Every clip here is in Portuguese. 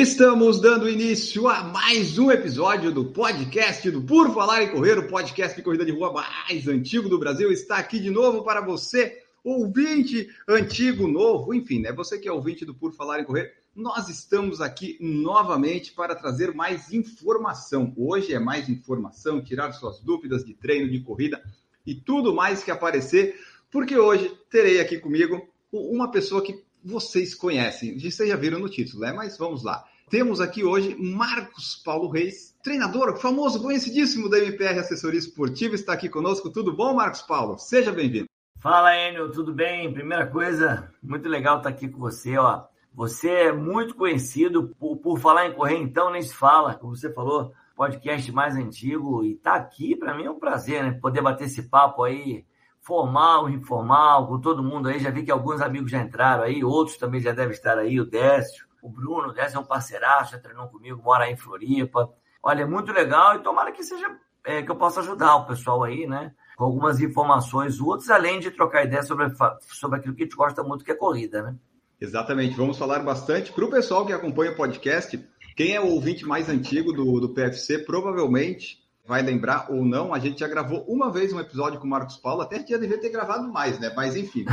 Estamos dando início a mais um episódio do podcast do Por Falar em Correr, o podcast de corrida de rua mais antigo do Brasil. Está aqui de novo para você, ouvinte antigo, novo, enfim, né? Você que é ouvinte do Por Falar em Correr, nós estamos aqui novamente para trazer mais informação. Hoje é mais informação, tirar suas dúvidas de treino, de corrida e tudo mais que aparecer, porque hoje terei aqui comigo uma pessoa que vocês conhecem, vocês já viram no título, né? Mas vamos lá. Temos aqui hoje Marcos Paulo Reis, treinador famoso, conhecidíssimo da MPR Assessoria Esportiva, está aqui conosco. Tudo bom, Marcos Paulo? Seja bem-vindo. Fala, Enio, tudo bem? Primeira coisa, muito legal estar aqui com você, ó. Você é muito conhecido por, por falar em correr, então nem se fala, como você falou, podcast mais antigo e tá aqui para mim é um prazer, né? Poder bater esse papo aí formal, informal, com todo mundo aí. Já vi que alguns amigos já entraram aí, outros também já devem estar aí, o Décio, o Bruno, o Décio é um parceiraço, já treinou comigo, mora aí em Floripa. Olha, é muito legal e tomara que seja é, que eu possa ajudar o pessoal aí, né? Com algumas informações outras, além de trocar ideia sobre, sobre aquilo que a gente gosta muito, que é corrida, né? Exatamente, vamos falar bastante. Para o pessoal que acompanha o podcast, quem é o ouvinte mais antigo do, do PFC, provavelmente vai lembrar ou não, a gente já gravou uma vez um episódio com o Marcos Paulo, até já devia ter gravado mais, né? Mas enfim.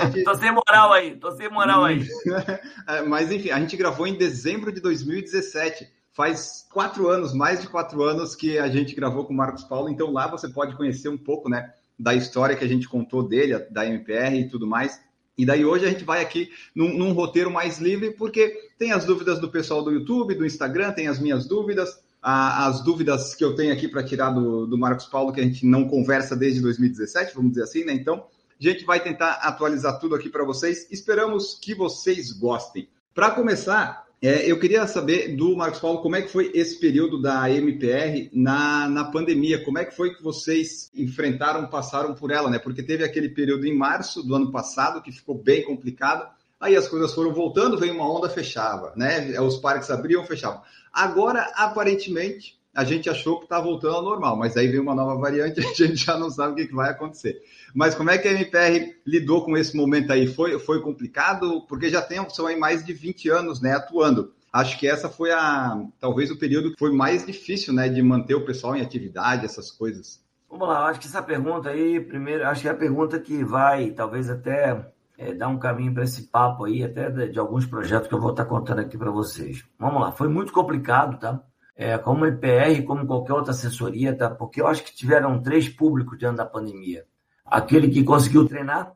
Gente... tô sem moral aí, tô sem moral aí. Mas enfim, a gente gravou em dezembro de 2017. Faz quatro anos, mais de quatro anos que a gente gravou com o Marcos Paulo, então lá você pode conhecer um pouco, né? Da história que a gente contou dele, da MPR e tudo mais. E daí hoje a gente vai aqui num, num roteiro mais livre, porque tem as dúvidas do pessoal do YouTube, do Instagram, tem as minhas dúvidas as dúvidas que eu tenho aqui para tirar do, do Marcos Paulo, que a gente não conversa desde 2017, vamos dizer assim, né? Então, a gente vai tentar atualizar tudo aqui para vocês. Esperamos que vocês gostem. Para começar, é, eu queria saber do Marcos Paulo como é que foi esse período da MPR na, na pandemia. Como é que foi que vocês enfrentaram, passaram por ela, né? Porque teve aquele período em março do ano passado que ficou bem complicado. Aí as coisas foram voltando, veio uma onda, fechava, né? Os parques abriam, fechavam. Agora, aparentemente, a gente achou que está voltando ao normal, mas aí veio uma nova variante a gente já não sabe o que, vai acontecer. Mas como é que a MPR lidou com esse momento aí? Foi, foi complicado? Porque já tem, são aí mais de 20 anos né, atuando. Acho que essa foi a talvez o período que foi mais difícil né, de manter o pessoal em atividade, essas coisas. Vamos lá, acho que essa pergunta aí, primeiro, acho que é a pergunta que vai talvez até é, dar um caminho para esse papo aí, até de, de, alguns projetos que eu vou estar tá contando aqui para vocês. Vamos lá, foi muito complicado, tá? É, como EPR, como qualquer outra assessoria, tá? Porque eu acho que tiveram três públicos dentro da pandemia. Aquele que conseguiu treinar,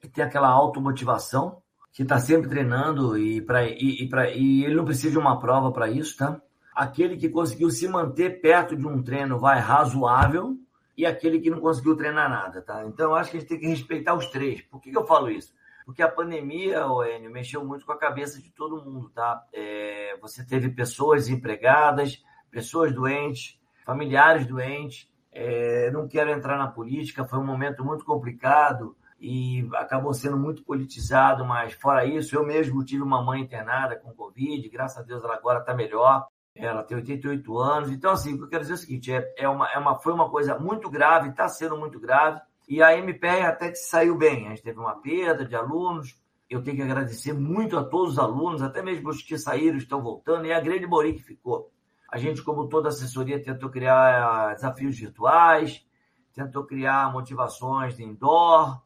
que tem aquela automotivação, que está sempre treinando e, pra, e, e, pra, e ele não precisa de uma prova para isso, tá? Aquele que conseguiu se manter perto de um treino vai razoável e aquele que não conseguiu treinar nada, tá? Então eu acho que a gente tem que respeitar os três. Por que, que eu falo isso? Porque a pandemia, Enio, mexeu muito com a cabeça de todo mundo, tá? É, você teve pessoas empregadas, pessoas doentes, familiares doentes. É, não quero entrar na política, foi um momento muito complicado e acabou sendo muito politizado, mas fora isso, eu mesmo tive uma mãe internada com Covid, graças a Deus ela agora está melhor. Ela tem 88 anos. Então, assim, eu quero dizer é o seguinte: é, é, uma, é uma, foi uma coisa muito grave, está sendo muito grave e a MPR até saiu bem. A gente teve uma perda de alunos. Eu tenho que agradecer muito a todos os alunos, até mesmo os que saíram estão voltando, e a grande Mori que ficou. A gente, como toda assessoria, tentou criar desafios virtuais, tentou criar motivações de indoor,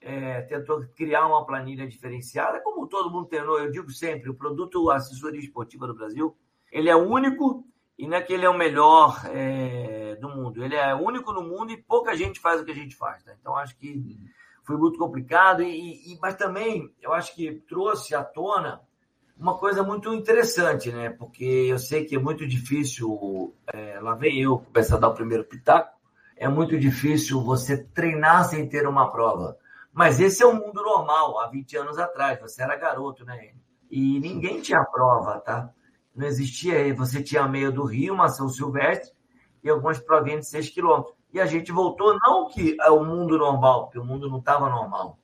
é, tentou criar uma planilha diferenciada, como todo mundo treinou. Eu digo sempre, o produto assessoria esportiva do Brasil, ele é único e não é que ele é o melhor é, do mundo, ele é único no mundo e pouca gente faz o que a gente faz. Tá? Então, acho que foi muito complicado, e, e, mas também eu acho que trouxe à tona uma coisa muito interessante, né? Porque eu sei que é muito difícil, é, lá vem eu começar a dar o primeiro pitaco, é muito difícil você treinar sem ter uma prova. Mas esse é o mundo normal, há 20 anos atrás, você era garoto, né? E ninguém tinha prova, tá? não existia, você tinha a meia do Rio, uma São Silvestre e algumas provinhas de 6 quilômetros. E a gente voltou, não que é o mundo normal, porque o mundo não estava normal.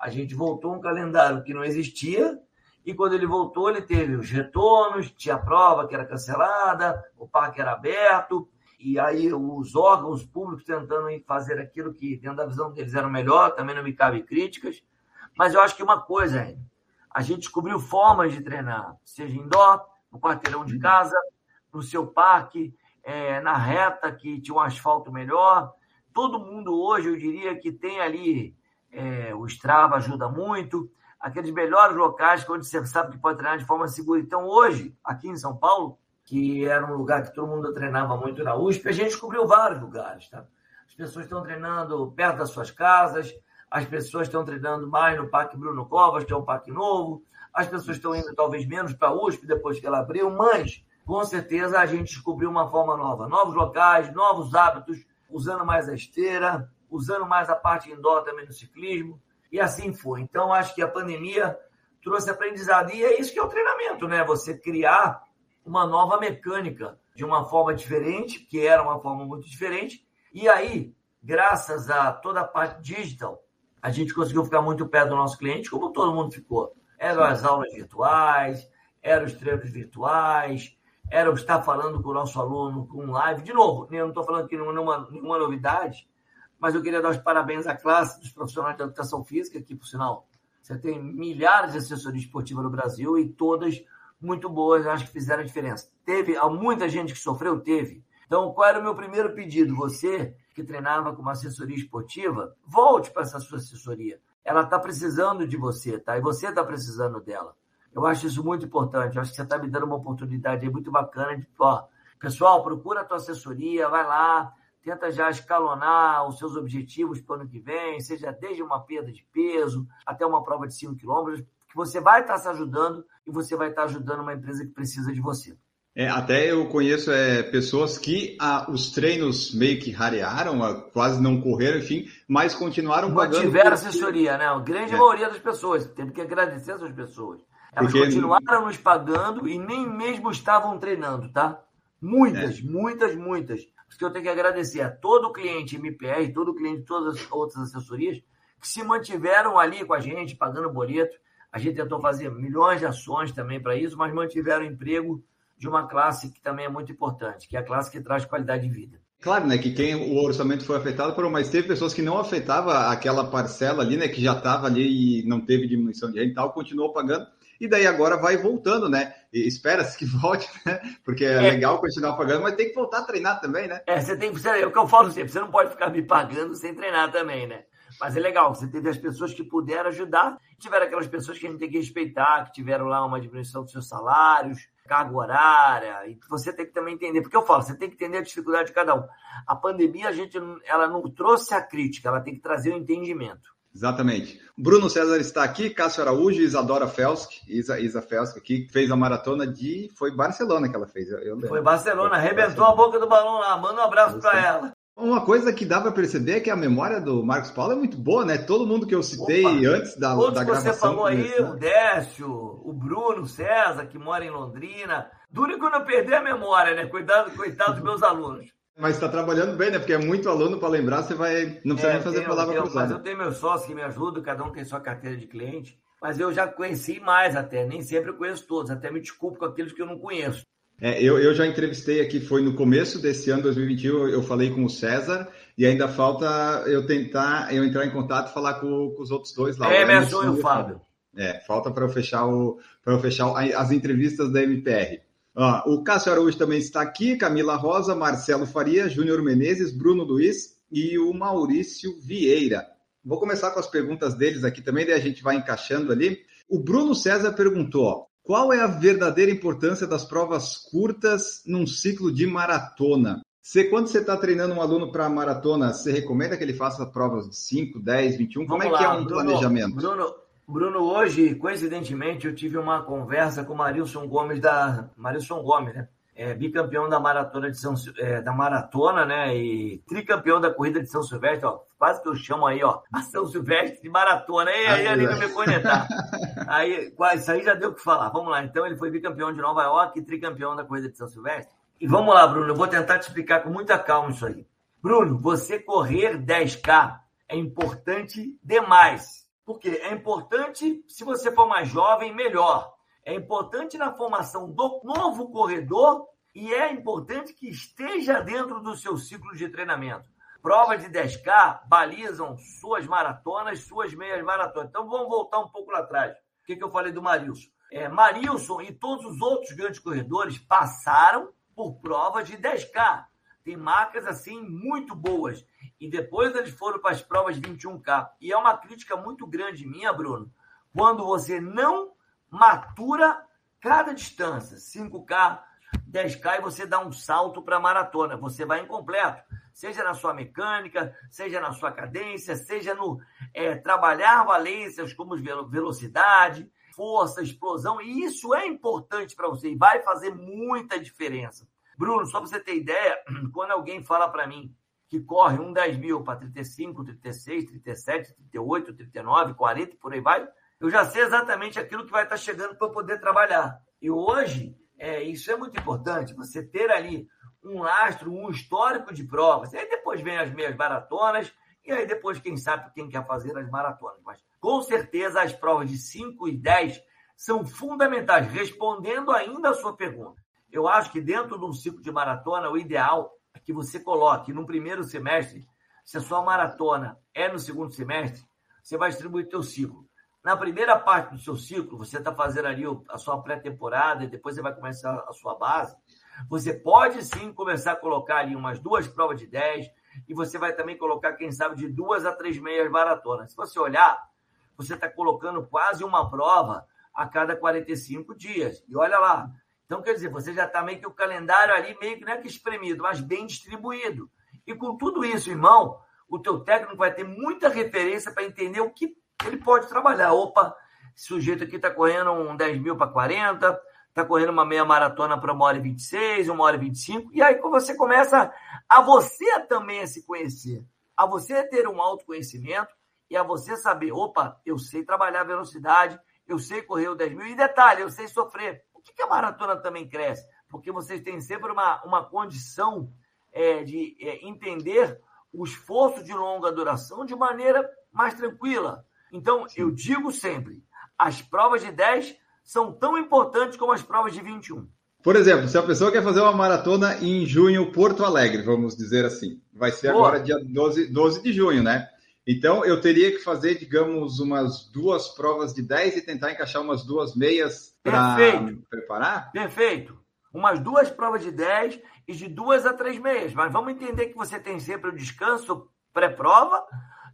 A gente voltou um calendário que não existia, e quando ele voltou, ele teve os retornos, tinha a prova que era cancelada, o parque era aberto, e aí os órgãos públicos tentando fazer aquilo que, dentro da visão deles, era melhor, também não me cabe críticas. Mas eu acho que uma coisa, é, a gente descobriu formas de treinar, seja indoor, no quarteirão de casa, no seu parque, é, na reta, que tinha um asfalto melhor. Todo mundo hoje, eu diria que tem ali, é, o Strava ajuda muito, aqueles melhores locais onde você sabe que pode treinar de forma segura. Então, hoje, aqui em São Paulo, que era um lugar que todo mundo treinava muito na USP, a gente descobriu vários lugares. Tá? As pessoas estão treinando perto das suas casas, as pessoas estão treinando mais no Parque Bruno Covas, que é um parque novo, as pessoas estão indo talvez menos para a USP depois que ela abriu, mas com certeza a gente descobriu uma forma nova, novos locais, novos hábitos, usando mais a esteira, usando mais a parte indoor também no ciclismo, e assim foi. Então, acho que a pandemia trouxe aprendizado, e é isso que é o treinamento, né? Você criar uma nova mecânica de uma forma diferente, que era uma forma muito diferente. E aí, graças a toda a parte digital, a gente conseguiu ficar muito perto do nosso cliente, como todo mundo ficou. Eram as aulas virtuais, eram os treinos virtuais, era o estar falando com o nosso aluno com live. De novo, eu não estou falando aqui nenhuma, nenhuma novidade, mas eu queria dar os parabéns à classe dos profissionais de educação física, que, por sinal, você tem milhares de assessorias esportivas no Brasil e todas muito boas, acho que fizeram a diferença. Teve muita gente que sofreu? Teve. Então, qual era o meu primeiro pedido? Você que treinava com uma assessoria esportiva, volte para essa sua assessoria. Ela está precisando de você, tá? E você está precisando dela. Eu acho isso muito importante. Eu acho que você está me dando uma oportunidade muito bacana de, ó, pessoal, procura a tua assessoria, vai lá, tenta já escalonar os seus objetivos para o ano que vem, seja desde uma perda de peso até uma prova de 5 quilômetros, que você vai estar se ajudando e você vai estar ajudando uma empresa que precisa de você. É, até eu conheço é, pessoas que ah, os treinos meio que rarearam, ah, quase não correram, enfim, mas continuaram pagando. Tiveram assessoria, né? A grande é. maioria das pessoas. Temos que agradecer essas pessoas. Elas porque... continuaram nos pagando e nem mesmo estavam treinando, tá? Muitas, é. muitas, muitas. Porque eu tenho que agradecer a todo cliente MPR, todo cliente de todas as outras assessorias que se mantiveram ali com a gente, pagando boleto, a gente tentou fazer milhões de ações também para isso, mas mantiveram emprego de uma classe que também é muito importante, que é a classe que traz qualidade de vida. Claro, né, que quem o orçamento foi afetado por, mas teve pessoas que não afetava aquela parcela ali, né, que já estava ali e não teve diminuição de renda e tal, continuou pagando. E daí agora vai voltando, né? Espera-se que volte, né? Porque é, é, legal continuar pagando, mas tem que voltar a treinar também, né? É, você tem que. É o que eu falo sempre, você não pode ficar me pagando sem treinar também, né? Mas é legal, você teve as pessoas que puderam ajudar, tiveram aquelas pessoas que a gente tem que respeitar, que tiveram lá uma diminuição dos seus salários, carga horária, e você tem que também entender, porque eu falo, você tem que entender a dificuldade de cada um. A pandemia, a gente, ela não trouxe a crítica, ela tem que trazer o entendimento. Exatamente. Bruno César está aqui, Cássio Araújo, Isadora Felsk, Isa, Isa Felsk aqui, fez a maratona de. Foi Barcelona que ela fez. Eu, Foi Barcelona, arrebentou a boca do balão lá. Manda um abraço para ela. Uma coisa que dá para perceber é que a memória do Marcos Paulo é muito boa, né? Todo mundo que eu citei Opa, antes da, da gravação. Você falou aí, o Décio, o Bruno, o César, que mora em Londrina. Duro que eu não perder a memória, né? Cuidado, coitado dos meus alunos. Mas está trabalhando bem, né? Porque é muito aluno para lembrar, você vai. Não precisa é, nem fazer tenho, palavra tenho, cruzada. Mas eu tenho meus sócios que me ajudam, cada um tem sua carteira de cliente. Mas eu já conheci mais até, nem sempre eu conheço todos, até me desculpo com aqueles que eu não conheço. É, eu, eu já entrevistei aqui, foi no começo desse ano, 2021, eu falei com o César, e ainda falta eu tentar eu entrar em contato e falar com, com os outros dois lá. É, meu sonho, Fábio. É, falta para eu fechar o para eu fechar as entrevistas da MPR. Ah, o Cássio Araújo também está aqui, Camila Rosa, Marcelo Faria, Júnior Menezes, Bruno Luiz e o Maurício Vieira. Vou começar com as perguntas deles aqui também, daí a gente vai encaixando ali. O Bruno César perguntou: qual é a verdadeira importância das provas curtas num ciclo de maratona? Você, quando você está treinando um aluno para maratona, você recomenda que ele faça provas de 5, 10, 21? Como Vamos é que é um Bruno, planejamento? Bruno, Bruno, hoje, coincidentemente, eu tive uma conversa com o Marilson Gomes da. Marilson Gomes, né? É, bicampeão da maratona de São é, da maratona, né? E tricampeão da corrida de São Silvestre, ó. Quase que eu chamo aí, ó, a São Silvestre de maratona. E aí, vai me conectar. aí, isso aí já deu o que falar. Vamos lá. Então, ele foi bicampeão de Nova York e tricampeão da corrida de São Silvestre. E vamos lá, Bruno. Eu vou tentar te explicar com muita calma isso aí. Bruno, você correr 10K é importante demais. Por quê? É importante, se você for mais jovem, melhor. É importante na formação do novo corredor e é importante que esteja dentro do seu ciclo de treinamento. Provas de 10K balizam suas maratonas, suas meias maratonas. Então vamos voltar um pouco lá atrás. O que, que eu falei do Marilson? É, Marilson e todos os outros grandes corredores passaram por provas de 10K. Tem marcas assim muito boas. E depois eles foram para as provas de 21K. E é uma crítica muito grande minha, Bruno, quando você não matura cada distância. 5K, 10K e você dá um salto para a maratona. Você vai incompleto. Seja na sua mecânica, seja na sua cadência, seja no é, trabalhar valências como velocidade, força, explosão. E isso é importante para você e vai fazer muita diferença. Bruno, só para você ter ideia, quando alguém fala para mim que corre um 10 mil para 35, 36, 37, 38, 39, 40 e por aí vai, eu já sei exatamente aquilo que vai estar chegando para eu poder trabalhar. E hoje, é, isso é muito importante, você ter ali um lastro, um histórico de provas. E aí depois vem as meias maratonas, e aí depois, quem sabe, quem quer fazer as maratonas. Mas com certeza as provas de 5 e 10 são fundamentais, respondendo ainda a sua pergunta. Eu acho que dentro de um ciclo de maratona, o ideal que você coloque no primeiro semestre, se a sua maratona é no segundo semestre, você vai distribuir teu ciclo. Na primeira parte do seu ciclo, você está fazendo ali a sua pré-temporada depois você vai começar a sua base. Você pode sim começar a colocar ali umas duas provas de 10 e você vai também colocar, quem sabe, de duas a três meias maratonas. Se você olhar, você está colocando quase uma prova a cada 45 dias. E olha lá. Então, quer dizer, você já está meio que o calendário ali, meio que não é que espremido, mas bem distribuído. E com tudo isso, irmão, o teu técnico vai ter muita referência para entender o que ele pode trabalhar. Opa, esse sujeito aqui está correndo um 10 mil para 40, está correndo uma meia maratona para uma hora e 26, uma hora e 25, e aí você começa a você também a se conhecer, a você ter um autoconhecimento e a você saber, opa, eu sei trabalhar velocidade, eu sei correr o 10 mil, e detalhe, eu sei sofrer. Por que, que a maratona também cresce? Porque vocês têm sempre uma, uma condição é, de é, entender o esforço de longa duração de maneira mais tranquila. Então, Sim. eu digo sempre: as provas de 10 são tão importantes como as provas de 21. Por exemplo, se a pessoa quer fazer uma maratona em junho, Porto Alegre, vamos dizer assim, vai ser Boa. agora dia 12, 12 de junho, né? Então, eu teria que fazer, digamos, umas duas provas de 10 e tentar encaixar umas duas meias para preparar? Perfeito. Umas duas provas de 10 e de duas a três meias. Mas vamos entender que você tem sempre o descanso pré-prova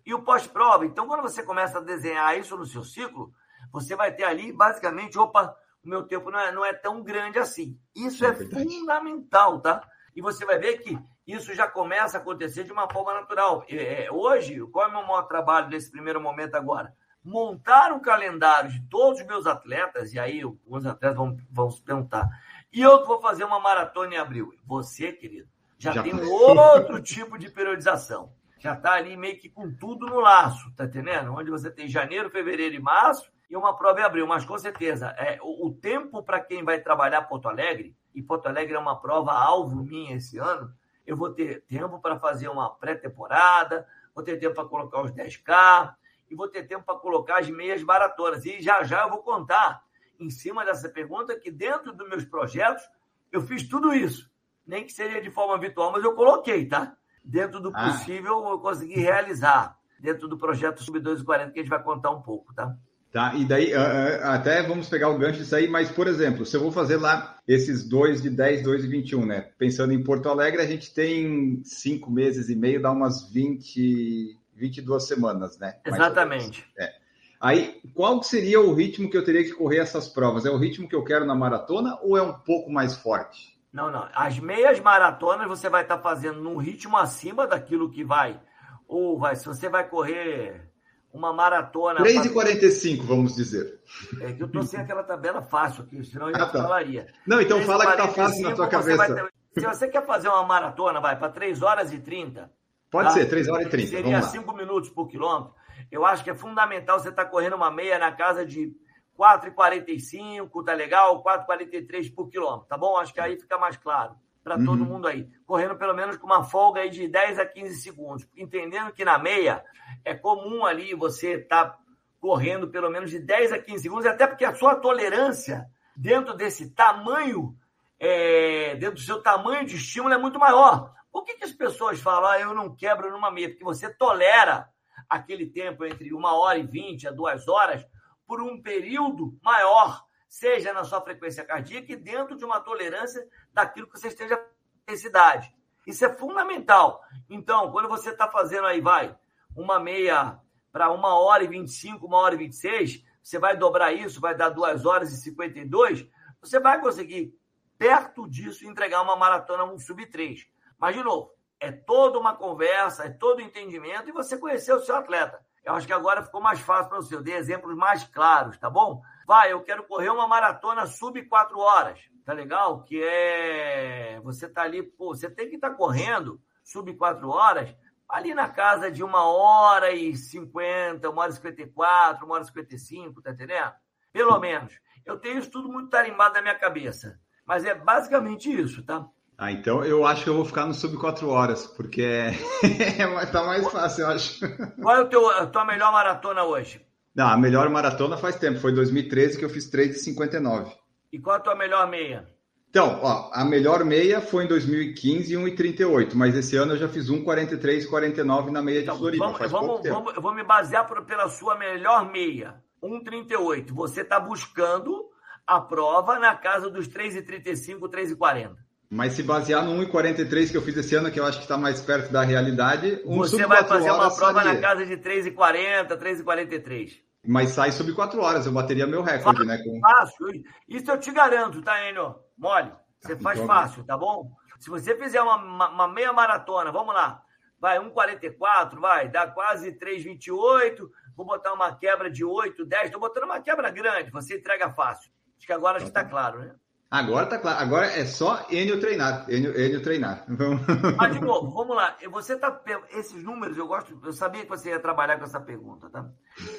e o pós-prova. Então, quando você começa a desenhar isso no seu ciclo, você vai ter ali, basicamente, opa, o meu tempo não é, não é tão grande assim. Isso é, é fundamental, tá? E você vai ver que isso já começa a acontecer de uma forma natural. É, hoje, qual é o meu maior trabalho nesse primeiro momento agora? Montar um calendário de todos os meus atletas, e aí alguns atletas vão, vão se perguntar, e eu vou fazer uma maratona em abril. Você, querido, já, já tem um outro tipo de periodização já está ali meio que com tudo no laço, tá entendendo? Onde você tem janeiro, fevereiro e março e uma prova em abril. Mas com certeza, é, o, o tempo para quem vai trabalhar Porto Alegre, e Porto Alegre é uma prova alvo minha esse ano, eu vou ter tempo para fazer uma pré-temporada, vou ter tempo para colocar os 10K, e vou ter tempo para colocar as meias maratonas. E já já eu vou contar, em cima dessa pergunta, que dentro dos meus projetos eu fiz tudo isso. Nem que seja de forma virtual, mas eu coloquei, tá? dentro do ah. possível, ah. eu consegui realizar dentro do projeto Sub 240, que a gente vai contar um pouco, tá? Tá, e daí até vamos pegar o gancho disso aí, mas, por exemplo, se eu vou fazer lá esses dois de 10, 2 e 21, né? Pensando em Porto Alegre, a gente tem cinco meses e meio, dá umas 20, 22 semanas, né? Exatamente. É. Aí, qual seria o ritmo que eu teria que correr essas provas? É o ritmo que eu quero na maratona ou é um pouco mais forte? Não, não. As meias maratonas você vai estar tá fazendo num ritmo acima daquilo que vai. Ou vai, se você vai correr uma maratona. 3,45, vamos dizer. É que eu tô sem aquela tabela fácil aqui, senão eu ah, tá. falaria. Não, então fala que tá fácil na tua cabeça. Ter... Se você quer fazer uma maratona, vai para 3 horas e 30. Pode tá? ser, 3 horas e 30. Seria 5 minutos por quilômetro. Eu acho que é fundamental você estar tá correndo uma meia na casa de 4,45, tá legal? 4,43 por quilômetro, tá bom? Acho que aí fica mais claro. para uhum. todo mundo aí. Correndo pelo menos com uma folga aí de 10 a 15 segundos. Entendendo que na meia é comum ali você estar tá correndo pelo menos de 10 a 15 segundos, até porque a sua tolerância dentro desse tamanho, é, dentro do seu tamanho de estímulo é muito maior. Por que, que as pessoas falam, ah, eu não quebro numa meia? Porque você tolera aquele tempo entre uma hora e vinte a duas horas por um período maior, seja na sua frequência cardíaca e dentro de uma tolerância daquilo que você esteja necessidade. Isso é fundamental. Então, quando você está fazendo aí, vai, uma meia para uma hora e 25, uma hora e 26, você vai dobrar isso, vai dar duas horas e 52, você vai conseguir, perto disso, entregar uma maratona, um sub-3. Mas, de novo, é toda uma conversa, é todo entendimento e você conhecer o seu atleta. Eu acho que agora ficou mais fácil para você. Eu dei exemplos mais claros, tá bom? Vai, eu quero correr uma maratona sub 4 horas. Tá legal? Que é. Você tá ali, pô, você tem que estar tá correndo sub 4 horas ali na casa de uma hora e cinquenta, uma hora e cinquenta e quatro, uma hora e cinquenta e cinco, tá entendendo? Pelo menos. Eu tenho isso tudo muito tarimbado na minha cabeça. Mas é basicamente isso, tá? Ah, então eu acho que eu vou ficar no sub 4 horas, porque é... tá mais fácil, eu acho. Qual é o teu, a tua melhor maratona hoje? Não, a melhor maratona faz tempo, foi 2013 que eu fiz 3,59. E qual é a tua melhor meia? Então, ó, a melhor meia foi em 2015 1,38, mas esse ano eu já fiz 1,43,49 na meia então, de Floripa. Vamos, vamos, vamos, eu vou me basear por, pela sua melhor meia, 1,38. Você está buscando a prova na casa dos 3,35, 3,40. Mas se basear no 1,43 que eu fiz esse ano, que eu acho que está mais perto da realidade, um Você vai fazer uma prova na casa de 3,40, 3,43. Mas sai sub 4 horas, eu bateria meu recorde, fácil, né? Com... Fácil. Isso eu te garanto, tá, Enio? Mole. Você tá, faz então, fácil, tá bom? Se você fizer uma, uma, uma meia maratona, vamos lá. Vai, 1,44, vai, dá quase 3,28. Vou botar uma quebra de 8, 10. Tô botando uma quebra grande, você entrega fácil. Acho que agora está claro, né? Agora tá claro. Agora é só Enio treinar. Enio, Enio treinar. Mas, de novo, vamos lá. Você tá. Esses números, eu gosto. Eu sabia que você ia trabalhar com essa pergunta, tá?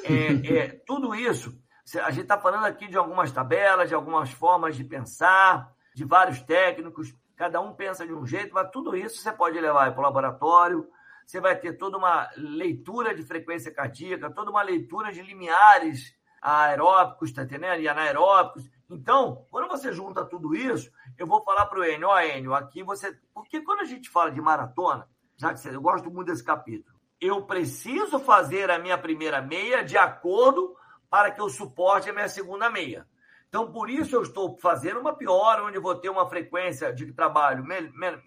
É, é, tudo isso, a gente está falando aqui de algumas tabelas, de algumas formas de pensar, de vários técnicos. Cada um pensa de um jeito, mas tudo isso você pode levar para o laboratório. Você vai ter toda uma leitura de frequência cardíaca, toda uma leitura de limiares aeróbicos, tá entendendo? E anaeróbicos então, quando você junta tudo isso, eu vou falar para o Enio, ó, Enio, aqui você. Porque quando a gente fala de maratona, já que eu gosto muito desse capítulo, eu preciso fazer a minha primeira meia de acordo para que eu suporte a minha segunda meia. Então, por isso eu estou fazendo uma pior, onde vou ter uma frequência de trabalho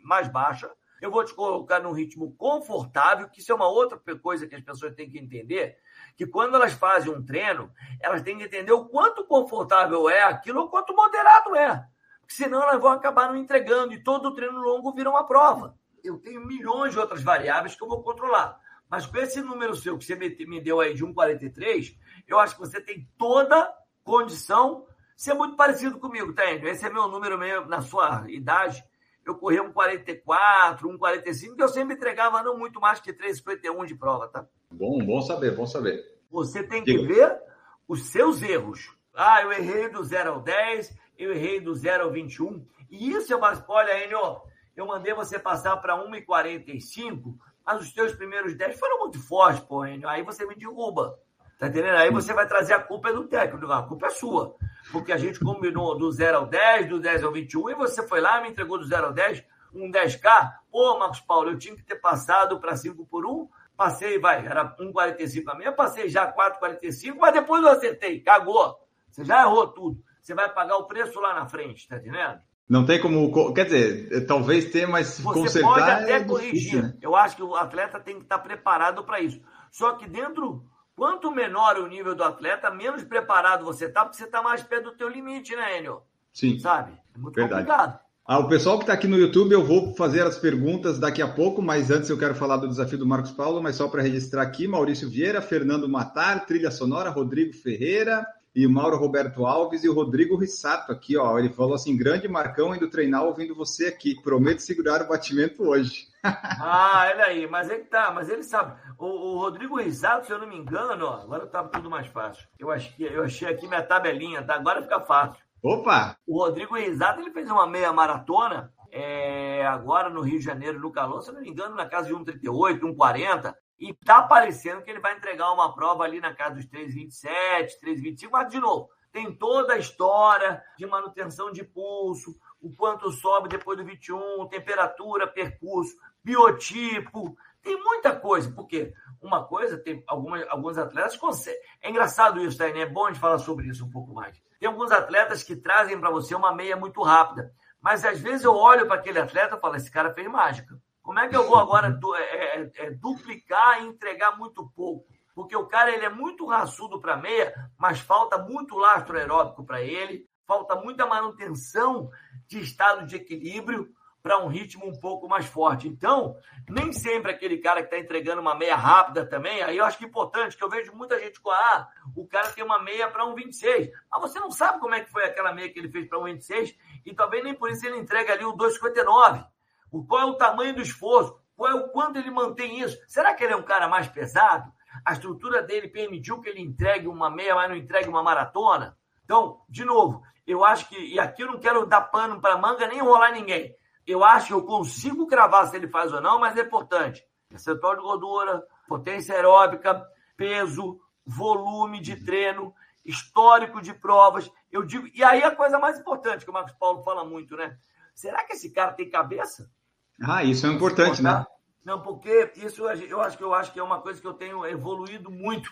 mais baixa. Eu vou te colocar num ritmo confortável, que isso é uma outra coisa que as pessoas têm que entender que quando elas fazem um treino, elas têm que entender o quanto confortável é aquilo ou quanto moderado é. Porque senão elas vão acabar não entregando e todo o treino longo vira uma prova. Eu tenho milhões de outras variáveis que eu vou controlar. Mas com esse número seu que você me deu aí de 1,43, eu acho que você tem toda condição de ser muito parecido comigo, tá, Andrew? Esse é meu número mesmo na sua idade. Eu corri um 44, um 45, que eu sempre entregava não muito mais que 3,51 de prova, tá? Bom, bom saber, bom saber. Você tem que Diga. ver os seus erros. Ah, eu errei do 0 ao 10, eu errei do 0 ao 21. E isso é uma spoiler, Enio. Eu mandei você passar para 1,45, mas os teus primeiros 10 foram muito fortes, pô, Enio. Aí você me derruba. Tá entendendo? Aí você vai trazer a culpa do técnico. A culpa é sua. Porque a gente combinou do 0 ao 10, do 10 ao 21, e você foi lá, me entregou do 0 ao 10, um 10K. Pô, Marcos Paulo, eu tinha que ter passado para 5 por 1 Passei, vai, era 1,45 a minha, passei já 4,45, mas depois eu acertei, cagou. Você já errou tudo. Você vai pagar o preço lá na frente, tá entendendo? Não tem como. Quer dizer, talvez ter, mas Você consertar. Pode até é corrigir. Difícil, né? Eu acho que o atleta tem que estar preparado para isso. Só que dentro, quanto menor o nível do atleta, menos preparado você está, porque você está mais perto do teu limite, né, Enio? Sim. Sabe? É muito Verdade. complicado. Ah, o pessoal que está aqui no YouTube, eu vou fazer as perguntas daqui a pouco, mas antes eu quero falar do desafio do Marcos Paulo, mas só para registrar aqui, Maurício Vieira, Fernando Matar, Trilha Sonora, Rodrigo Ferreira e Mauro Roberto Alves e o Rodrigo Rissato aqui, ó. Ele falou assim: grande Marcão indo treinar ouvindo você aqui. Prometo segurar o batimento hoje. ah, olha aí, mas ele tá, mas ele sabe. O, o Rodrigo Rissato, se eu não me engano, ó, agora tá tudo mais fácil. Eu achei, eu achei aqui minha tabelinha, tá? Agora fica fácil. Opa! O Rodrigo Risato ele fez uma meia maratona é, agora no Rio de Janeiro, no calor, se não me engano, na casa de 1,38, 1,40. E tá parecendo que ele vai entregar uma prova ali na casa dos 3,27, 3,25, mas de novo, tem toda a história de manutenção de pulso, o quanto sobe depois do 21, temperatura, percurso, biotipo, tem muita coisa, porque uma coisa, tem algumas, alguns atletas conseguem. É engraçado isso, tá? É bom gente falar sobre isso um pouco mais. Tem alguns atletas que trazem para você uma meia muito rápida. Mas às vezes eu olho para aquele atleta e falo: esse cara fez mágica. Como é que eu vou agora é, é, é, duplicar e entregar muito pouco? Porque o cara ele é muito raçudo para meia, mas falta muito lastro aeróbico para ele, falta muita manutenção de estado de equilíbrio para um ritmo um pouco mais forte. Então, nem sempre aquele cara que está entregando uma meia rápida também, aí eu acho que é importante, que eu vejo muita gente com, ah, o cara tem uma meia para um 26. Mas você não sabe como é que foi aquela meia que ele fez para um 26 e talvez nem por isso ele entrega ali o 2,59. O, qual é o tamanho do esforço? Qual é o quanto ele mantém isso? Será que ele é um cara mais pesado? A estrutura dele permitiu que ele entregue uma meia, mas não entregue uma maratona? Então, de novo, eu acho que, e aqui eu não quero dar pano para manga nem enrolar ninguém. Eu acho que eu consigo cravar se ele faz ou não, mas é importante. Percentual de gordura, potência aeróbica, peso, volume de treino, histórico de provas. Eu digo, e aí a coisa mais importante que o Marcos Paulo fala muito, né? Será que esse cara tem cabeça? Ah, isso é importante, né? Não, porque isso eu acho que eu acho que é uma coisa que eu tenho evoluído muito,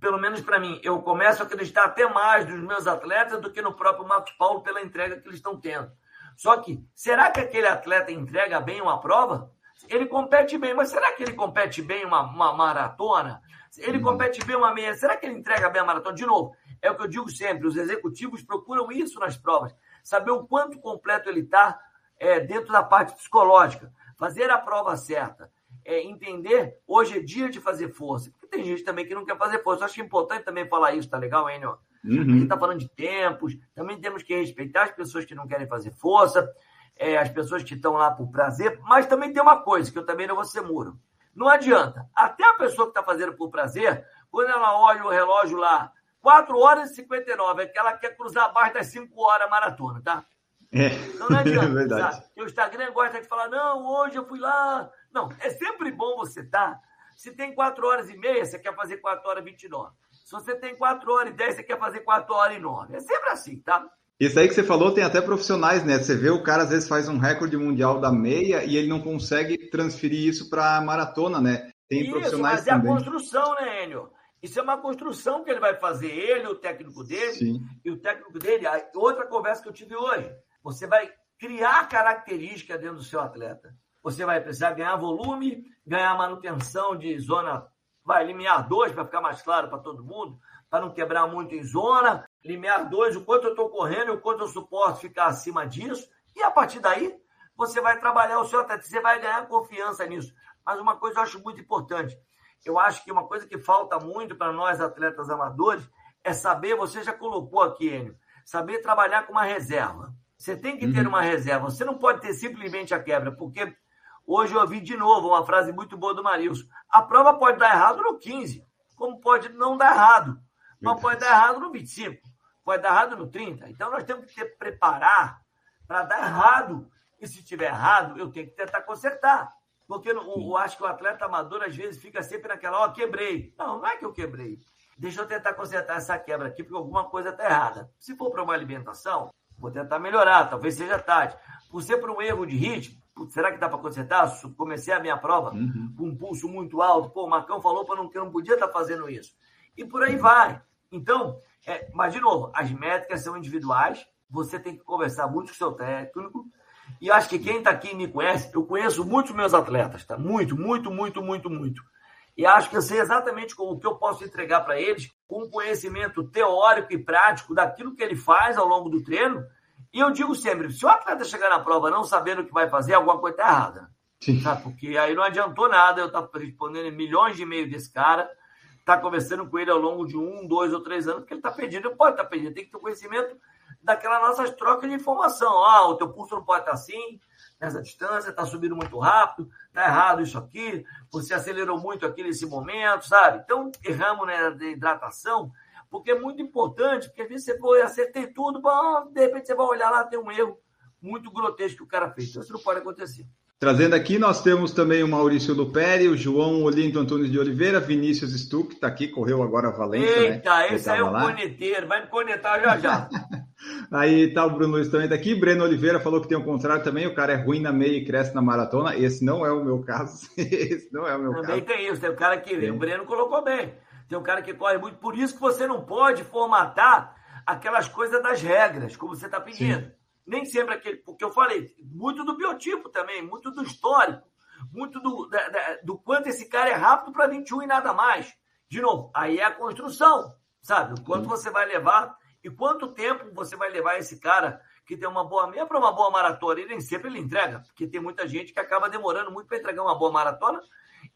pelo menos para mim. Eu começo a acreditar até mais nos meus atletas do que no próprio Marcos Paulo pela entrega que eles estão tendo. Só que, será que aquele atleta entrega bem uma prova? Ele compete bem, mas será que ele compete bem uma, uma maratona? Ele uhum. compete bem uma meia, será que ele entrega bem a maratona? De novo, é o que eu digo sempre: os executivos procuram isso nas provas, saber o quanto completo ele está é, dentro da parte psicológica, fazer a prova certa, é, entender hoje é dia de fazer força. Porque tem gente também que não quer fazer força. Eu acho importante também falar isso, tá legal, Enio? Uhum. A gente está falando de tempos, também temos que respeitar as pessoas que não querem fazer força, é, as pessoas que estão lá por prazer, mas também tem uma coisa que eu também não vou ser muro. Não adianta. Até a pessoa que está fazendo por prazer, quando ela olha o relógio lá, 4 horas e 59, é que ela quer cruzar abaixo das 5 horas maratona, tá? É. Então não adianta. É verdade. Tá? o Instagram gosta de falar, não, hoje eu fui lá. Não, é sempre bom você estar. Tá? Se tem 4 horas e meia, você quer fazer 4 horas e 29. Você tem 4 horas e 10, você quer fazer 4 horas e 9. É sempre assim, tá? Isso aí que você falou tem até profissionais, né? Você vê o cara às vezes faz um recorde mundial da meia e ele não consegue transferir isso para maratona, né? Tem isso, profissionais mas é a construção, né, Enio? Isso é uma construção que ele vai fazer, ele, o técnico dele, Sim. e o técnico dele. Outra conversa que eu tive hoje. Você vai criar característica dentro do seu atleta. Você vai precisar ganhar volume, ganhar manutenção de zona vai limiar 2 para ficar mais claro para todo mundo, para não quebrar muito em zona, limiar 2, o quanto eu estou correndo e o quanto eu suporto ficar acima disso, e a partir daí você vai trabalhar o seu atleta, você vai ganhar confiança nisso. Mas uma coisa eu acho muito importante, eu acho que uma coisa que falta muito para nós atletas amadores é saber, você já colocou aqui, Enio, saber trabalhar com uma reserva. Você tem que ter uhum. uma reserva, você não pode ter simplesmente a quebra, porque Hoje eu ouvi de novo uma frase muito boa do Marilson. A prova pode dar errado no 15, como pode não dar errado. Mas pode dar errado no 25, pode dar errado no 30. Então nós temos que ter, preparar para dar errado. E se tiver errado, eu tenho que tentar consertar. Porque eu, eu acho que o atleta amador às vezes fica sempre naquela, ó, oh, quebrei. Não, não é que eu quebrei. Deixa eu tentar consertar essa quebra aqui, porque alguma coisa está errada. Se for para uma alimentação, vou tentar melhorar, talvez seja tarde. Por ser por um erro de ritmo, será que dá para consertar? Comecei a minha prova uhum. com um pulso muito alto. Pô, o Marcão falou para não, que eu não podia estar tá fazendo isso. E por aí vai. Então, é, mas de novo, as métricas são individuais. Você tem que conversar muito com o seu técnico. E acho que quem está aqui e me conhece, eu conheço muitos meus atletas, tá? Muito, muito, muito, muito, muito. E acho que eu sei exatamente o que eu posso entregar para eles, com conhecimento teórico e prático daquilo que ele faz ao longo do treino, e eu digo sempre, se o atleta chegar na prova não sabendo o que vai fazer, alguma coisa está errada. Tá? Porque aí não adiantou nada eu estar tá respondendo milhões de e-mails desse cara, estar tá conversando com ele ao longo de um, dois ou três anos, porque ele está pedindo, pode estar tá pedindo, tem que ter conhecimento daquela nossas trocas de informação. Ah, o teu pulso não pode estar tá assim, nessa distância, está subindo muito rápido, está errado isso aqui, você acelerou muito aqui nesse momento, sabe? Então, erramos né, de hidratação, porque é muito importante, porque às vezes você foi, acertei tudo, bom, de repente você vai olhar lá, tem um erro muito grotesco que o cara fez. Então, isso não pode acontecer. Trazendo aqui, nós temos também o Maurício Luperi, o João Olinto Antunes de Oliveira, Vinícius Stuck, está aqui, correu agora a Valência. Né? Eita, né? esse aí é o corneteiro, vai me cornetar já já. aí tá o Bruno Luiz também está aqui, Breno Oliveira falou que tem o contrário também, o cara é ruim na meia e cresce na maratona. Esse não é o meu caso. Esse não é o meu também caso. tem isso, tem o cara que. Tem. O Breno colocou bem. Tem um cara que corre muito, por isso que você não pode formatar aquelas coisas das regras, como você está pedindo. Sim nem sempre aquele. Porque eu falei, muito do biotipo também, muito do histórico, muito do, da, da, do quanto esse cara é rápido para 21 e nada mais. De novo, aí é a construção, sabe? O quanto você vai levar e quanto tempo você vai levar esse cara que tem uma boa meia para uma boa maratona. E nem sempre ele entrega, porque tem muita gente que acaba demorando muito para entregar uma boa maratona.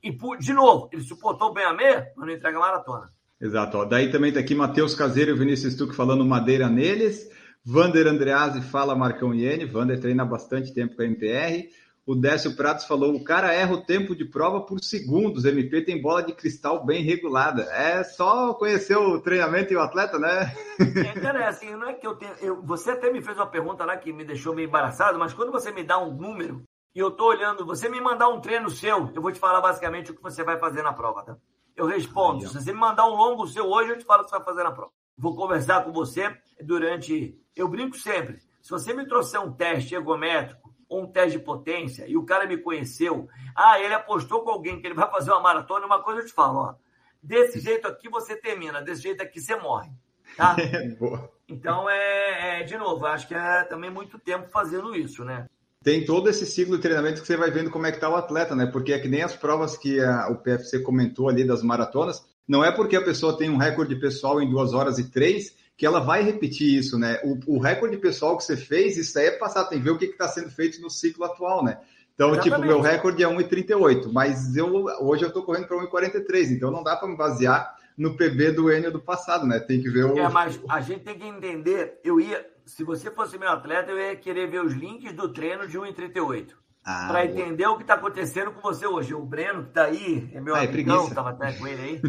E, de novo, ele suportou bem a meia, mas não entrega a maratona. Exato. Ó. Daí também está aqui Matheus Caseiro e Vinícius Stuck falando madeira neles. Vander Andreazzi fala Marcão Iene. Vander treina bastante tempo com a MPR. O Décio Pratos falou: o cara erra o tempo de prova por segundos. MP tem bola de cristal bem regulada. É só conhecer o treinamento e o atleta, né? É, cara, é assim, não é que eu tenho. Eu, você até me fez uma pergunta lá que me deixou meio embaraçado, mas quando você me dá um número e eu tô olhando, você me mandar um treino seu, eu vou te falar basicamente o que você vai fazer na prova, tá? Eu respondo. Se você me mandar um longo seu hoje, eu te falo o que você vai fazer na prova. Vou conversar com você durante eu brinco sempre. Se você me trouxer um teste ergométrico ou um teste de potência e o cara me conheceu, ah, ele apostou com alguém que ele vai fazer uma maratona, uma coisa eu te falo, ó. Desse jeito aqui você termina, desse jeito aqui você morre. Tá? então, é, é, de novo, acho que é também muito tempo fazendo isso, né? Tem todo esse ciclo de treinamento que você vai vendo como é que tá o atleta, né? Porque é que nem as provas que a, o PFC comentou ali das maratonas, não é porque a pessoa tem um recorde pessoal em duas horas e três que ela vai repetir isso, né? O, o recorde pessoal que você fez, isso aí é passado, tem que ver o que está sendo feito no ciclo atual, né? Então, Exatamente. tipo, meu recorde é 1,38, mas eu hoje eu estou correndo para 1,43, então não dá para me basear no PB do Enio do passado, né? Tem que ver o. É, mas a gente tem que entender. Eu ia, se você fosse meu atleta, eu ia querer ver os links do treino de 1,38. Ah, para entender o que está acontecendo com você hoje. O Breno, que está aí, é meu ah, amigão, estava até com ele aí.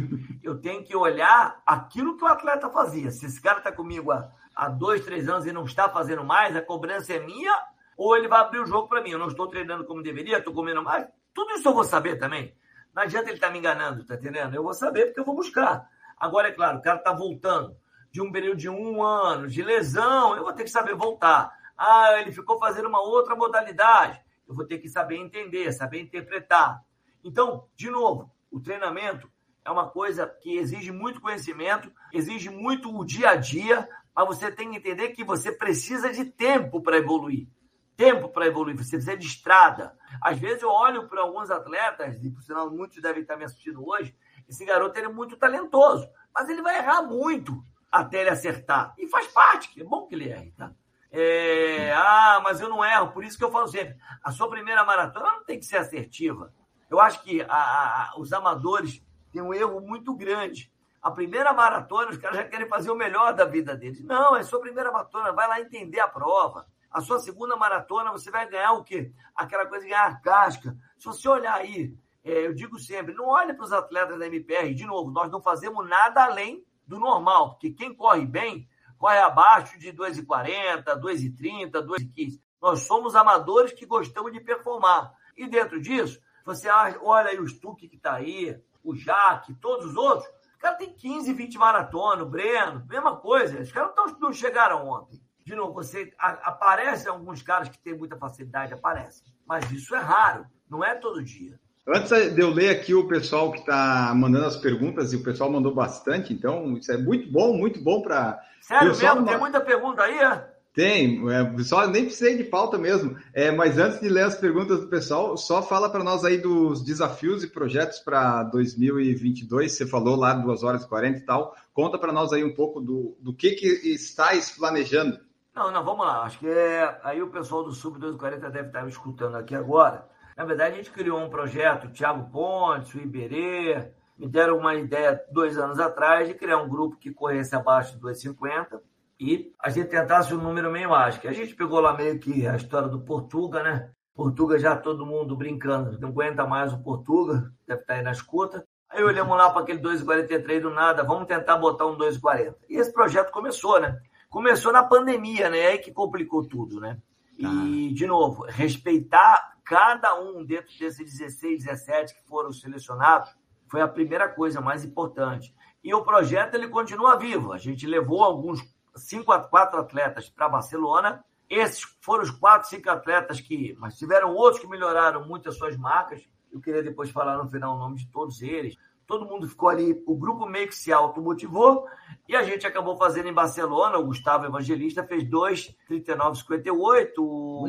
eu tenho que olhar aquilo que o atleta fazia. Se esse cara está comigo há, há dois, três anos e não está fazendo mais, a cobrança é minha, ou ele vai abrir o jogo para mim. Eu não estou treinando como deveria, estou comendo mais. Tudo isso eu vou saber também. Não adianta ele estar tá me enganando, tá entendendo? Eu vou saber porque eu vou buscar. Agora, é claro, o cara está voltando de um período de um ano, de lesão, eu vou ter que saber voltar. Ah, ele ficou fazendo uma outra modalidade eu vou ter que saber entender, saber interpretar. Então, de novo, o treinamento é uma coisa que exige muito conhecimento, exige muito o dia a dia, mas você tem que entender que você precisa de tempo para evoluir. Tempo para evoluir, você precisa de estrada. Às vezes eu olho para alguns atletas, e por sinal muitos devem estar me assistindo hoje, esse garoto ele é muito talentoso, mas ele vai errar muito até ele acertar. E faz parte, é bom que ele erre, tá? É, ah, mas eu não erro, por isso que eu falo sempre: a sua primeira maratona não tem que ser assertiva. Eu acho que a, a, os amadores têm um erro muito grande. A primeira maratona, os caras já querem fazer o melhor da vida deles. Não, é sua primeira maratona, vai lá entender a prova. A sua segunda maratona, você vai ganhar o quê? Aquela coisa de ganhar casca. Se você olhar aí, é, eu digo sempre, não olhe para os atletas da MPR. De novo, nós não fazemos nada além do normal, porque quem corre bem corre abaixo de 2,40, 2,30, 2,15. Nós somos amadores que gostamos de performar. E dentro disso, você olha aí o Stuck que está aí, o Jaque, todos os outros. O cara tem 15, 20 maratonas, o Breno, mesma coisa. Os caras não, chegaram ontem. De novo, você aparecem alguns caras que têm muita facilidade, aparecem. Mas isso é raro, não é todo dia. Antes de eu ler aqui o pessoal que está mandando as perguntas, e o pessoal mandou bastante, então isso é muito bom, muito bom para. Sério mesmo? Tem muita pergunta aí, é? Tem, é, só nem precisei de pauta mesmo. É, mas antes de ler as perguntas do pessoal, só fala para nós aí dos desafios e projetos para 2022. Você falou lá 2 horas e 40 e tal. Conta para nós aí um pouco do, do que, que estáis planejando. Não, não, vamos lá. Acho que é, aí o pessoal do Sub 240 deve estar me escutando aqui agora. Na verdade, a gente criou um projeto, o Thiago Pontes, o Iberê, me deram uma ideia dois anos atrás de criar um grupo que corresse abaixo de 2,50 e a gente tentasse um número meio mágico. A gente pegou lá meio que a história do Portuga, né? Portuga já todo mundo brincando, não aguenta mais o Portuga, deve estar aí na escuta. Aí olhamos lá para aquele 2,43 do nada, vamos tentar botar um 2,40. E esse projeto começou, né? Começou na pandemia, né? É aí que complicou tudo, né? E, de novo, respeitar cada um dentro desses 16, 17 que foram selecionados foi a primeira coisa mais importante. E o projeto ele continua vivo. A gente levou alguns cinco a quatro atletas para Barcelona. Esses foram os quatro, cinco atletas que, mas tiveram outros que melhoraram muito as suas marcas. Eu queria depois falar no final o nome de todos eles. Todo mundo ficou ali, o grupo meio que se automotivou e a gente acabou fazendo em Barcelona. O Gustavo Evangelista fez 2,39,58. O,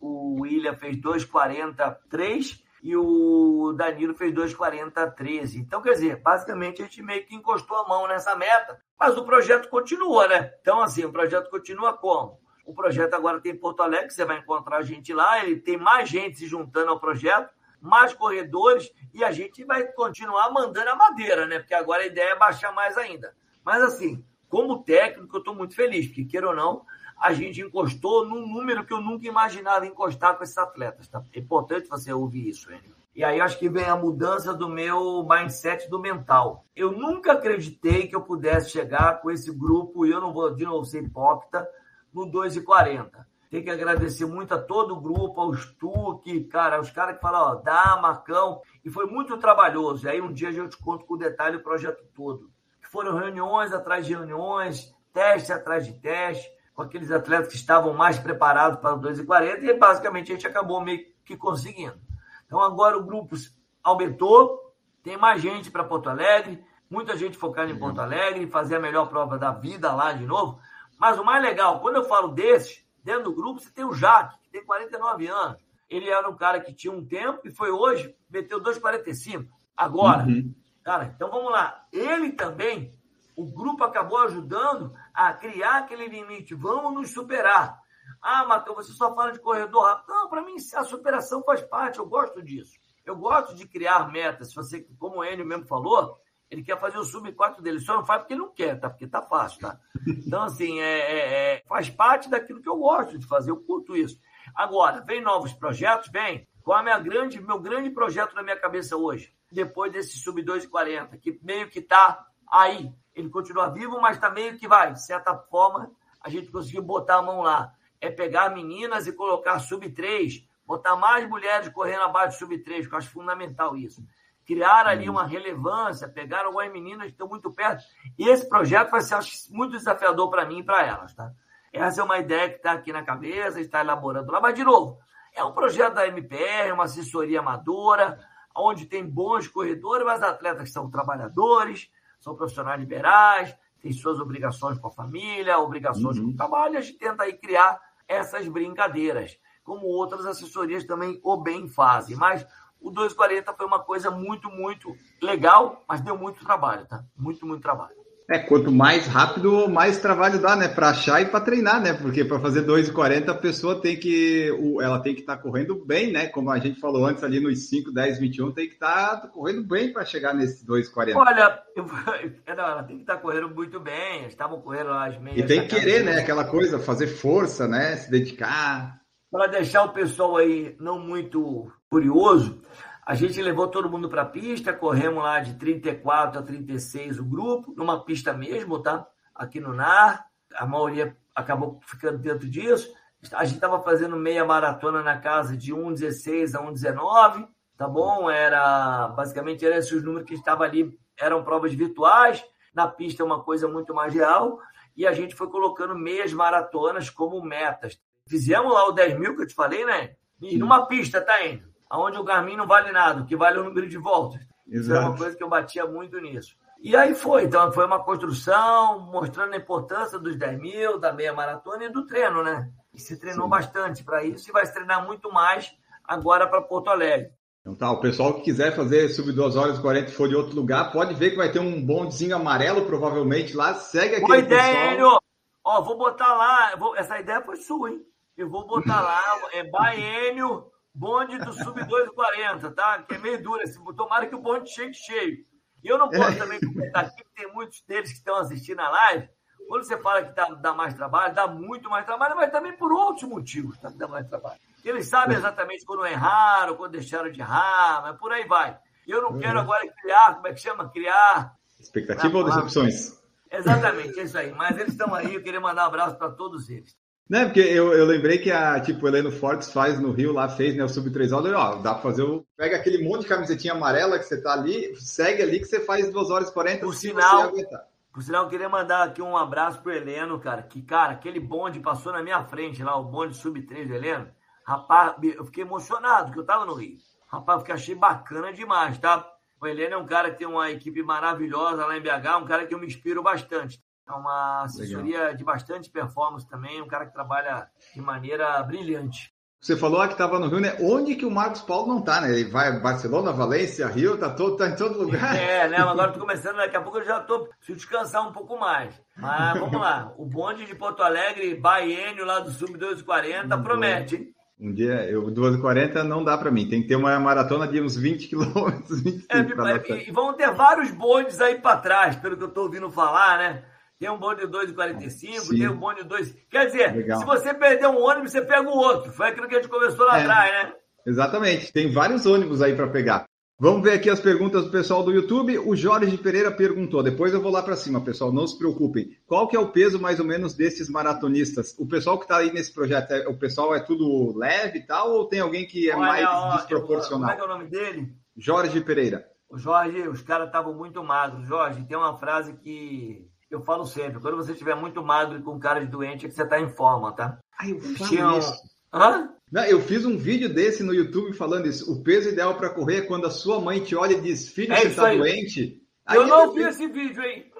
o William fez 2,43 e o Danilo fez 2,40,13. Então, quer dizer, basicamente a gente meio que encostou a mão nessa meta, mas o projeto continua, né? Então, assim, o projeto continua como? O projeto agora tem Porto Alegre, você vai encontrar a gente lá, ele tem mais gente se juntando ao projeto, mais corredores, e a gente vai continuar mandando a madeira, né? Porque agora a ideia é baixar mais ainda. Mas, assim, como técnico, eu estou muito feliz, porque, queira ou não, a gente encostou num número que eu nunca imaginava encostar com esses atletas. Tá? É importante você ouvir isso, Enio. E aí acho que vem a mudança do meu mindset do mental. Eu nunca acreditei que eu pudesse chegar com esse grupo, e eu não vou de novo ser hipócrita, no 2,40. Tem que agradecer muito a todo o grupo, ao Stuck, cara, os caras que falam, ó, dá, Marcão. E foi muito trabalhoso. E aí um dia a gente conta com detalhe o projeto todo. Foram reuniões atrás de reuniões, teste atrás de teste com aqueles atletas que estavam mais preparados para o 2,40 e basicamente a gente acabou meio que conseguindo. Então agora o grupo aumentou, tem mais gente para Porto Alegre, muita gente focada em Porto Alegre, fazer a melhor prova da vida lá de novo. Mas o mais legal, quando eu falo desses, dentro do grupo, você tem o Jaque, que tem 49 anos. Ele era um cara que tinha um tempo e foi hoje, meteu 2,45. Agora, uhum. cara, então vamos lá. Ele também o grupo acabou ajudando a criar aquele limite. Vamos nos superar. Ah, Matheus, você só fala de corredor rápido. Não, para mim a superação faz parte, eu gosto disso. Eu gosto de criar metas. Se você, como o Enio mesmo falou, ele quer fazer o sub-4 dele. Só não faz porque ele não quer, tá? Porque tá fácil, tá? Então, assim, é, é, é, faz parte daquilo que eu gosto de fazer, eu curto isso. Agora, vem novos projetos? Vem. Qual é minha grande, meu grande projeto na minha cabeça hoje? Depois desse sub-240, que meio que tá aí ele continua vivo, mas está meio que vai, de certa forma, a gente conseguiu botar a mão lá. É pegar meninas e colocar sub-3, botar mais mulheres correndo abaixo de sub-3, que eu acho fundamental isso. Criar ali uma relevância, pegar algumas meninas que estão muito perto. E esse projeto vai ser, muito desafiador para mim e para elas, tá? Essa é uma ideia que está aqui na cabeça, está elaborando lá. Mas, de novo, é um projeto da MPR, uma assessoria amadora, onde tem bons corredores, mas atletas que são trabalhadores, são profissionais liberais, têm suas obrigações com a família, obrigações uhum. com o trabalho, a gente tenta aí criar essas brincadeiras, como outras assessorias também o bem fazem. Mas o 240 foi uma coisa muito, muito legal, mas deu muito trabalho, tá? Muito, muito trabalho. É, quanto mais rápido, mais trabalho dá, né? Para achar e para treinar, né? Porque para fazer 2,40 a pessoa tem que. Ela tem que estar tá correndo bem, né? Como a gente falou antes ali nos 5, 10, 21, tem que estar tá correndo bem para chegar nesse 2,40. Olha, eu, ela tem que estar tá correndo muito bem. Estavam correndo lá as meias. E tem que querer, né? Aquela coisa, fazer força, né? Se dedicar. Para deixar o pessoal aí não muito curioso, a gente levou todo mundo para a pista, corremos lá de 34 a 36 o grupo, numa pista mesmo, tá? Aqui no NAR. A maioria acabou ficando dentro disso. A gente estava fazendo meia maratona na casa de 1,16 a 1,19, tá bom? Era basicamente eram esses os números que estavam ali, eram provas virtuais. Na pista é uma coisa muito mais real. E a gente foi colocando meias maratonas como metas. Fizemos lá o 10 mil que eu te falei, né? E numa pista, tá indo onde o Garmin não vale nada, o que vale é o número de voltas. Isso é uma coisa que eu batia muito nisso. E aí foi, então foi uma construção mostrando a importância dos 10 mil, da meia maratona e do treino, né? E se treinou Sim. bastante para isso e vai se treinar muito mais agora para Porto Alegre. Então tá, o pessoal que quiser fazer sub 2 horas e 40 for de outro lugar, pode ver que vai ter um bondezinho amarelo provavelmente lá, segue aqui. Boa ideia, Enio! Ó, vou botar lá, vou, essa ideia foi sua, hein? Eu vou botar lá, é Baenio bonde do sub 240, tá? Que é meio duro. Assim, tomara que o bonde chegue cheio. E eu não posso também comentar aqui, tem muitos deles que estão assistindo a live. Quando você fala que dá, dá mais trabalho, dá muito mais trabalho, mas também por outros motivos tá? dá mais trabalho. Eles sabem exatamente quando erraram, quando deixaram de errar, mas por aí vai. Eu não quero uhum. agora criar, como é que chama? Criar. Expectativa ou decepções? Exatamente, é isso aí. Mas eles estão aí, eu queria mandar um abraço para todos eles. Não, porque eu, eu lembrei que a, tipo, Heleno Fortes faz no Rio, lá fez, né, o Sub 3 horas, ó, dá pra fazer o... Pega aquele monte de camisetinha amarela que você tá ali, segue ali que você faz 2 horas e 40 Por sinal, por sinal, eu queria mandar aqui um abraço pro Heleno, cara, que, cara, aquele bonde passou na minha frente lá, o bonde Sub 3 do Heleno, rapaz, eu fiquei emocionado, porque eu tava no Rio. Rapaz, porque achei bacana demais, tá? O Heleno é um cara que tem uma equipe maravilhosa lá em BH, um cara que eu me inspiro bastante. É uma assessoria Legal. de bastante performance também, um cara que trabalha de maneira brilhante. Você falou que estava no Rio, né? Onde que o Marcos Paulo não está, né? Ele vai Barcelona, Valência, Rio, tá todo, tá em todo lugar. É, né? Agora tô começando, daqui a pouco eu já tô preciso descansar um pouco mais. Mas vamos lá. O bonde de Porto Alegre, Baiênio lá do Sub 240, promete, hein? Um dia, eu 2,40 não dá para mim. Tem que ter uma maratona de uns 20 quilômetros. É, e, e vão ter vários bondes aí para trás, pelo que eu estou ouvindo falar, né? Tem um bonde de 2,45, tem um bonde de 2. Quer dizer, Legal. se você perder um ônibus, você pega o outro. Foi aquilo que a gente conversou lá é, atrás, né? Exatamente. Tem vários ônibus aí para pegar. Vamos ver aqui as perguntas do pessoal do YouTube. O Jorge Pereira perguntou, depois eu vou lá para cima, pessoal, não se preocupem. Qual que é o peso mais ou menos desses maratonistas? O pessoal que está aí nesse projeto, é, o pessoal é tudo leve e tal, ou tem alguém que é Olha, mais ó, desproporcional? como é que é o nome dele? Jorge Pereira. O Jorge, os caras estavam muito magros. Jorge, tem uma frase que eu falo sempre, quando você estiver muito magro e com cara de doente, é que você está em forma, tá? Ai, eu falo isso. Hã? Não, eu fiz um vídeo desse no YouTube falando isso. O peso ideal para correr é quando a sua mãe te olha e diz: Filho, é você está doente. Aí eu não vi esse vídeo, hein?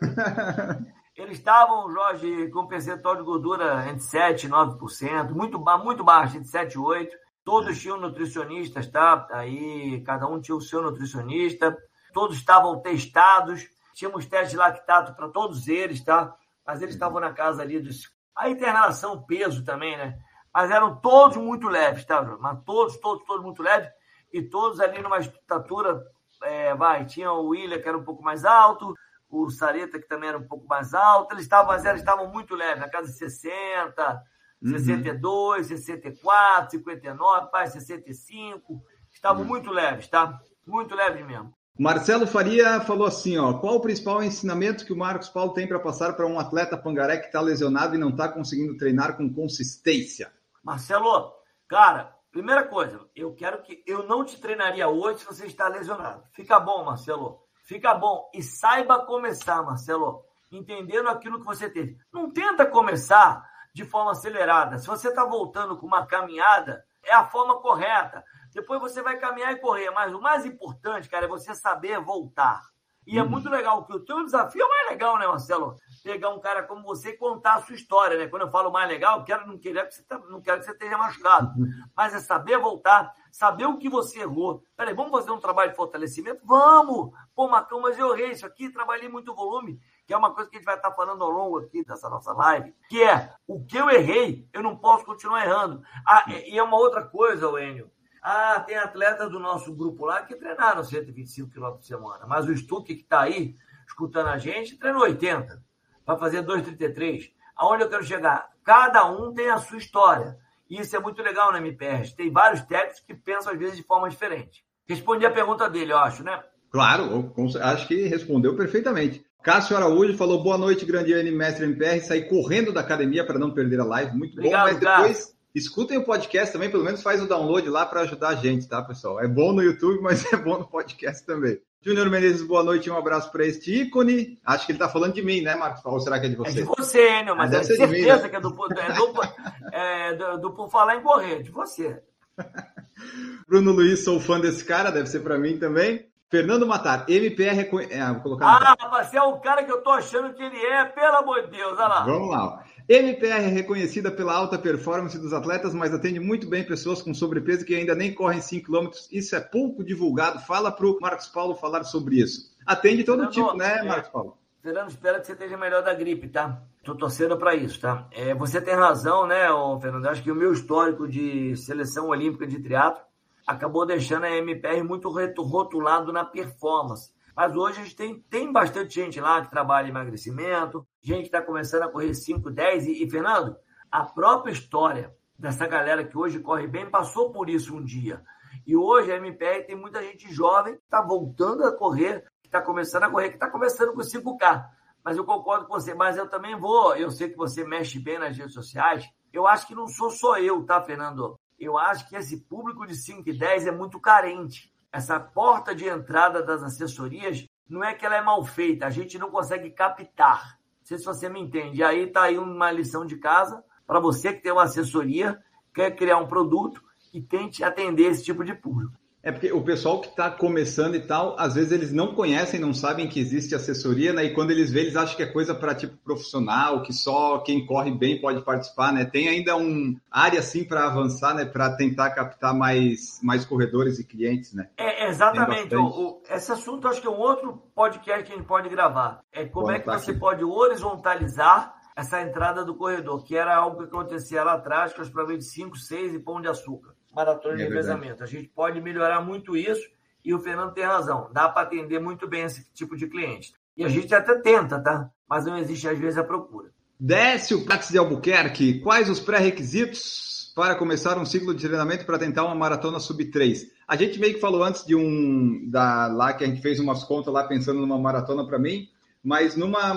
Eles estavam, Jorge, com percentual de gordura entre 7% e 9%, muito, muito baixo, entre 7 e 8%. Todos tinham nutricionistas, tá? Aí cada um tinha o seu nutricionista. Todos estavam testados. Tínhamos teste de lactato para todos eles, tá? Mas eles estavam na casa ali dos. A internação, peso também, né? mas eram todos muito leves, tá, Mas todos, todos, todos muito leves, e todos ali numa estatura, é, vai, tinha o William, que era um pouco mais alto, o Sareta, que também era um pouco mais alto, eles estavam, mas eles estavam muito leves, na casa de 60, uhum. 62, 64, 59, pai, 65, estavam uhum. muito leves, tá? Muito leves mesmo. Marcelo Faria falou assim, ó, qual o principal ensinamento que o Marcos Paulo tem para passar para um atleta pangaré que está lesionado e não está conseguindo treinar com consistência? Marcelo, cara, primeira coisa, eu quero que eu não te treinaria hoje se você está lesionado. Fica bom, Marcelo. Fica bom e saiba começar, Marcelo, entendendo aquilo que você teve. Não tenta começar de forma acelerada. Se você está voltando com uma caminhada, é a forma correta. Depois você vai caminhar e correr, mas o mais importante, cara, é você saber voltar. E é uhum. muito legal, que o teu desafio é mais legal, né, Marcelo? Pegar um cara como você e contar a sua história, né? Quando eu falo mais legal, eu quero, não, quero que você, tá, não quero que você esteja machucado. Uhum. Mas é saber voltar, saber o que você errou. Peraí, vamos fazer um trabalho de fortalecimento? Vamos! Pô, Macão, mas eu errei isso aqui, trabalhei muito volume, que é uma coisa que a gente vai estar falando ao longo aqui dessa nossa live, que é o que eu errei, eu não posso continuar errando. Ah, e é uma outra coisa, Enio. Ah, tem atleta do nosso grupo lá que treinaram 125 km por semana, mas o Stuck que está aí escutando a gente treinou 80 para fazer 2,33. Aonde eu quero chegar? Cada um tem a sua história. E isso é muito legal na MPR. Tem vários técnicos que pensam às vezes de forma diferente. Respondi a pergunta dele, eu acho, né? Claro, acho que respondeu perfeitamente. Cássio Araújo falou boa noite, grande mestre MPR. Saí correndo da academia para não perder a live. Muito Obrigado, bom, mas depois. Cássio Escutem o podcast também, pelo menos faz o download lá para ajudar a gente, tá, pessoal? É bom no YouTube, mas é bom no podcast também. Júnior Menezes, boa noite, um abraço para este ícone. Acho que ele está falando de mim, né, Marcos? Ou será que é de você? É de você, Enio, mas, mas é certeza mim, né? que é do, é do, é do, do, Por Falar em Correr, de você. Bruno Luiz, sou fã desse cara, deve ser para mim também. Fernando Matar, MPR é, ah, vou colocar Ah, rapaz, é o cara que eu tô achando que ele é, pelo amor de Deus, olha lá. Vamos lá. MPR é reconhecida pela alta performance dos atletas, mas atende muito bem pessoas com sobrepeso que ainda nem correm 5 km. Isso é pouco divulgado. Fala para o Marcos Paulo falar sobre isso. Atende todo Fernando, tipo, né, é, Marcos Paulo? Fernando, espero que você esteja melhor da gripe, tá? Tô torcendo para isso, tá? É, você tem razão, né, Fernando? Acho que o meu histórico de seleção olímpica de triatlo acabou deixando a MPR muito rotulado na performance. Mas hoje a gente tem, tem bastante gente lá que trabalha em emagrecimento, gente que está começando a correr 5, 10. E, e, Fernando, a própria história dessa galera que hoje corre bem passou por isso um dia. E hoje a MPR tem muita gente jovem que está voltando a correr, que está começando a correr, que está começando com 5K. Mas eu concordo com você, mas eu também vou. Eu sei que você mexe bem nas redes sociais. Eu acho que não sou só eu, tá, Fernando? Eu acho que esse público de 5 e 10 é muito carente. Essa porta de entrada das assessorias não é que ela é mal feita, a gente não consegue captar. Não sei se você me entende. Aí tá aí uma lição de casa para você que tem uma assessoria, quer criar um produto e tente atender esse tipo de público. É porque o pessoal que está começando e tal, às vezes eles não conhecem, não sabem que existe assessoria, né? E quando eles veem, eles acham que é coisa para tipo profissional, que só quem corre bem pode participar, né? Tem ainda um área assim para avançar, né? Para tentar captar mais, mais corredores e clientes, né? É exatamente. O, o, esse assunto acho que é um outro podcast que a gente pode gravar. É como Bom, é que tá você aqui. pode horizontalizar essa entrada do corredor, que era algo que acontecia lá atrás, as provas de 5, 6 e pão de açúcar maratona de é revezamento. A gente pode melhorar muito isso e o Fernando tem razão. Dá para atender muito bem esse tipo de cliente. E a gente até tenta, tá? Mas não existe, às vezes, a procura. Décio Prates de Albuquerque, quais os pré-requisitos para começar um ciclo de treinamento para tentar uma maratona sub 3? A gente meio que falou antes de um da lá que a gente fez umas contas lá pensando numa maratona para mim, mas numa,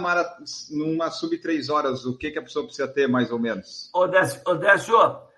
numa sub 3 horas, o que, que a pessoa precisa ter mais ou menos? Ô Décio, ô Décio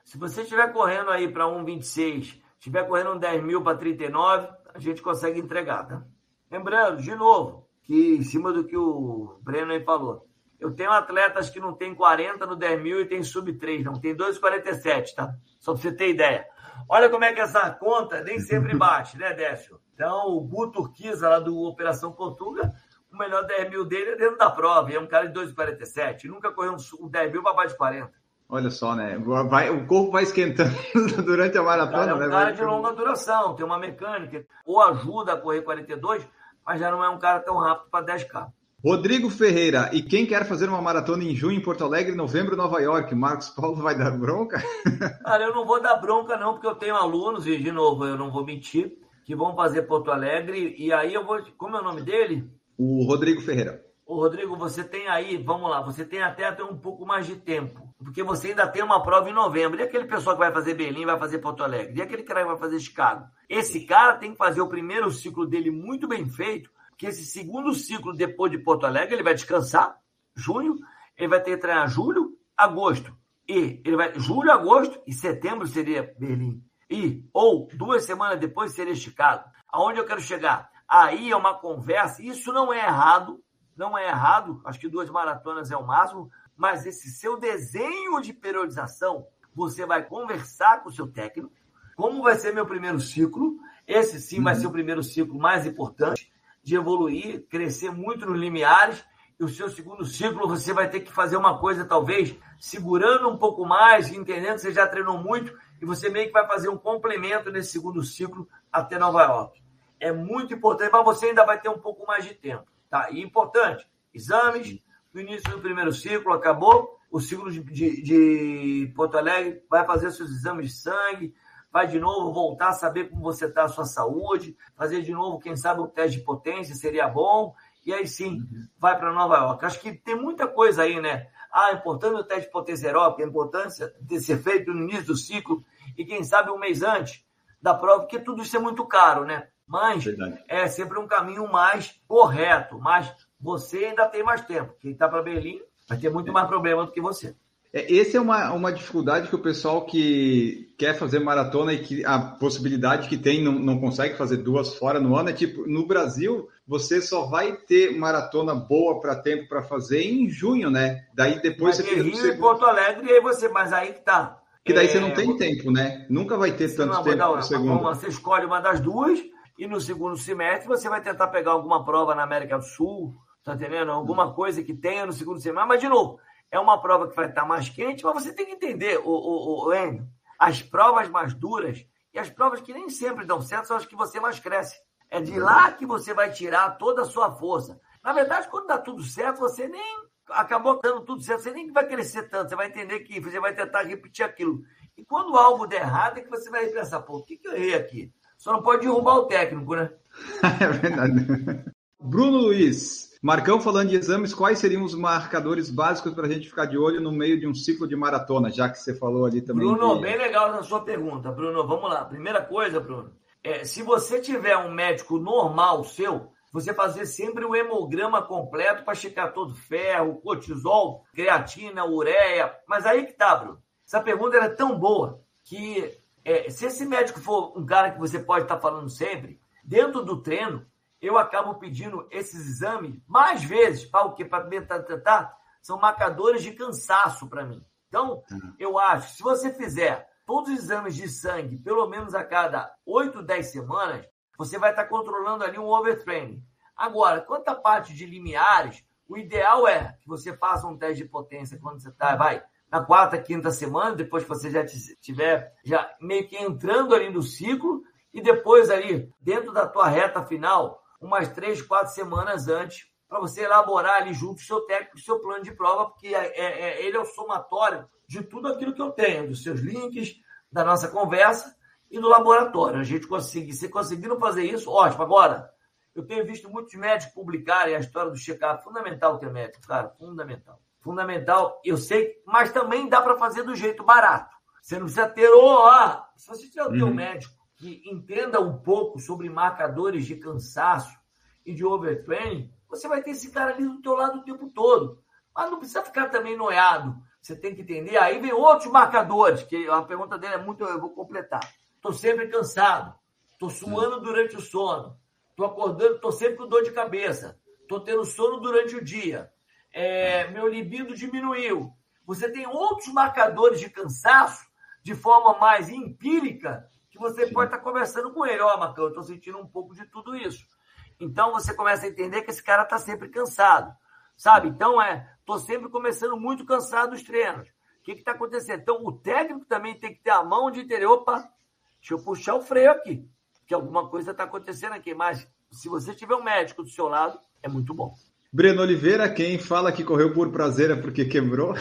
se você estiver correndo aí para 1,26, estiver correndo um 10 mil para 39, a gente consegue entregar, tá? Lembrando, de novo, que em cima do que o Breno aí falou, eu tenho atletas que não tem 40 no 10 mil e tem sub 3, não tem 2,47, tá? Só para você ter ideia. Olha como é que essa conta nem sempre bate, né, Décio? Então, o Gu Turquiza, lá do Operação Portuga, o melhor 10 mil dele é dentro da prova, e é um cara de 2,47. Nunca correu um 10 mil para baixo de 40. Olha só, né? Vai, o corpo vai esquentando durante a maratona, é um né? cara de longa duração, tem uma mecânica, ou ajuda a correr 42, mas já não é um cara tão rápido para 10K. Rodrigo Ferreira, e quem quer fazer uma maratona em junho em Porto Alegre, novembro Nova York? Marcos Paulo vai dar bronca? Cara, eu não vou dar bronca não, porque eu tenho alunos, e de novo, eu não vou mentir, que vão fazer Porto Alegre, e aí eu vou... Como é o nome dele? O Rodrigo Ferreira. Ô, Rodrigo, você tem aí, vamos lá, você tem até, até um pouco mais de tempo, porque você ainda tem uma prova em novembro. E aquele pessoal que vai fazer Berlim, vai fazer Porto Alegre? E aquele cara que vai fazer Chicago? Esse cara tem que fazer o primeiro ciclo dele muito bem feito, porque esse segundo ciclo depois de Porto Alegre, ele vai descansar, junho, ele vai ter que treinar julho, agosto. E ele vai julho, agosto e setembro seria Berlim. E ou duas semanas depois seria Chicago. Aonde eu quero chegar? Aí é uma conversa, isso não é errado, não é errado, acho que duas maratonas é o máximo, mas esse seu desenho de periodização, você vai conversar com o seu técnico, como vai ser meu primeiro ciclo, esse sim uhum. vai ser o primeiro ciclo mais importante de evoluir, crescer muito nos limiares, e o seu segundo ciclo você vai ter que fazer uma coisa talvez segurando um pouco mais, entendendo que você já treinou muito, e você meio que vai fazer um complemento nesse segundo ciclo até Nova York. É muito importante, mas você ainda vai ter um pouco mais de tempo. Tá? E importante, exames, no início do primeiro ciclo, acabou, o ciclo de, de, de, Porto Alegre vai fazer seus exames de sangue, vai de novo voltar a saber como você está a sua saúde, fazer de novo, quem sabe, o teste de potência seria bom, e aí sim, uhum. vai para Nova York. Acho que tem muita coisa aí, né? Ah, importante o teste de potência aeróbica, a importância de ser feito no início do ciclo, e quem sabe um mês antes da prova, porque tudo isso é muito caro, né? Mas Verdade. é sempre um caminho mais correto. Mas você ainda tem mais tempo. Quem está para Berlim vai ter muito mais problema do que você. É, essa é uma, uma dificuldade que o pessoal que quer fazer maratona e que a possibilidade que tem não, não consegue fazer duas fora no ano é tipo, no Brasil, você só vai ter maratona boa para tempo para fazer em junho, né? Daí depois você Rio você... e Porto Alegre, e aí você, mas aí que tá. Que daí é... você não tem tempo, né? Nunca vai ter tanto não, tempo não, por segundo. Você escolhe uma das duas e no segundo semestre você vai tentar pegar alguma prova na América do Sul, tá entendendo? Alguma coisa que tenha no segundo semestre. Mas, de novo, é uma prova que vai estar mais quente, mas você tem que entender, o, o, o Enio, as provas mais duras e as provas que nem sempre dão certo são as que você mais cresce. É de lá que você vai tirar toda a sua força. Na verdade, quando dá tudo certo, você nem acabou dando tudo certo, você nem vai crescer tanto, você vai entender que você vai tentar repetir aquilo. E quando algo der errado, é que você vai pensar, pô, o que, que eu errei aqui? Só não pode derrubar o técnico, né? é verdade. Bruno Luiz, Marcão falando de exames, quais seriam os marcadores básicos para a gente ficar de olho no meio de um ciclo de maratona, já que você falou ali também. Bruno, de... bem legal na sua pergunta, Bruno. Vamos lá. Primeira coisa, Bruno, é, se você tiver um médico normal seu, você fazer sempre o hemograma completo para checar todo ferro, cortisol, creatina, ureia. Mas aí que tá, Bruno. Essa pergunta é tão boa que é, se esse médico for um cara que você pode estar tá falando sempre, dentro do treino, eu acabo pedindo esses exames mais vezes para o quê? Para tentar são marcadores de cansaço para mim. Então, uhum. eu acho, se você fizer todos os exames de sangue, pelo menos a cada 8, 10 semanas, você vai estar controlando ali um overtraining. Agora, quanto à parte de limiares, o ideal é que você faça um teste de potência quando você está, vai, na quarta, quinta semana, depois que você já estiver já meio que entrando ali no ciclo, e depois ali, dentro da tua reta final, umas três, quatro semanas antes, para você elaborar ali junto o seu técnico, o seu plano de prova, porque é, é, é, ele é o somatório de tudo aquilo que eu tenho, dos seus links, da nossa conversa e do laboratório. A gente conseguir, se conseguiram fazer isso, ótimo. Agora, eu tenho visto muitos médicos publicarem a história do check-up. Fundamental ter médico, cara, fundamental. Fundamental, eu sei, mas também dá para fazer do jeito barato. Você não precisa ter, oh, ah, se você tiver o uhum. médico que entenda um pouco sobre marcadores de cansaço e de overtraining, você vai ter esse cara ali do teu lado o tempo todo. Mas não precisa ficar também noiado. Você tem que entender. Aí vem outros marcadores, que a pergunta dele é muito, eu vou completar. Estou sempre cansado. Estou suando durante o sono. Estou acordando, estou sempre com dor de cabeça. Estou tendo sono durante o dia. É, meu libido diminuiu. Você tem outros marcadores de cansaço de forma mais empírica que você Sim. pode estar conversando com ele. Ó, oh, Marcão, eu estou sentindo um pouco de tudo isso. Então você começa a entender que esse cara está sempre cansado, sabe? Então é, estou sempre começando muito cansado dos treinos. O que está acontecendo? Então o técnico também tem que ter a mão de ter, opa, deixa eu puxar o freio aqui, que alguma coisa está acontecendo aqui. Mas se você tiver um médico do seu lado, é muito bom. Breno Oliveira, quem fala que correu por prazer é porque quebrou.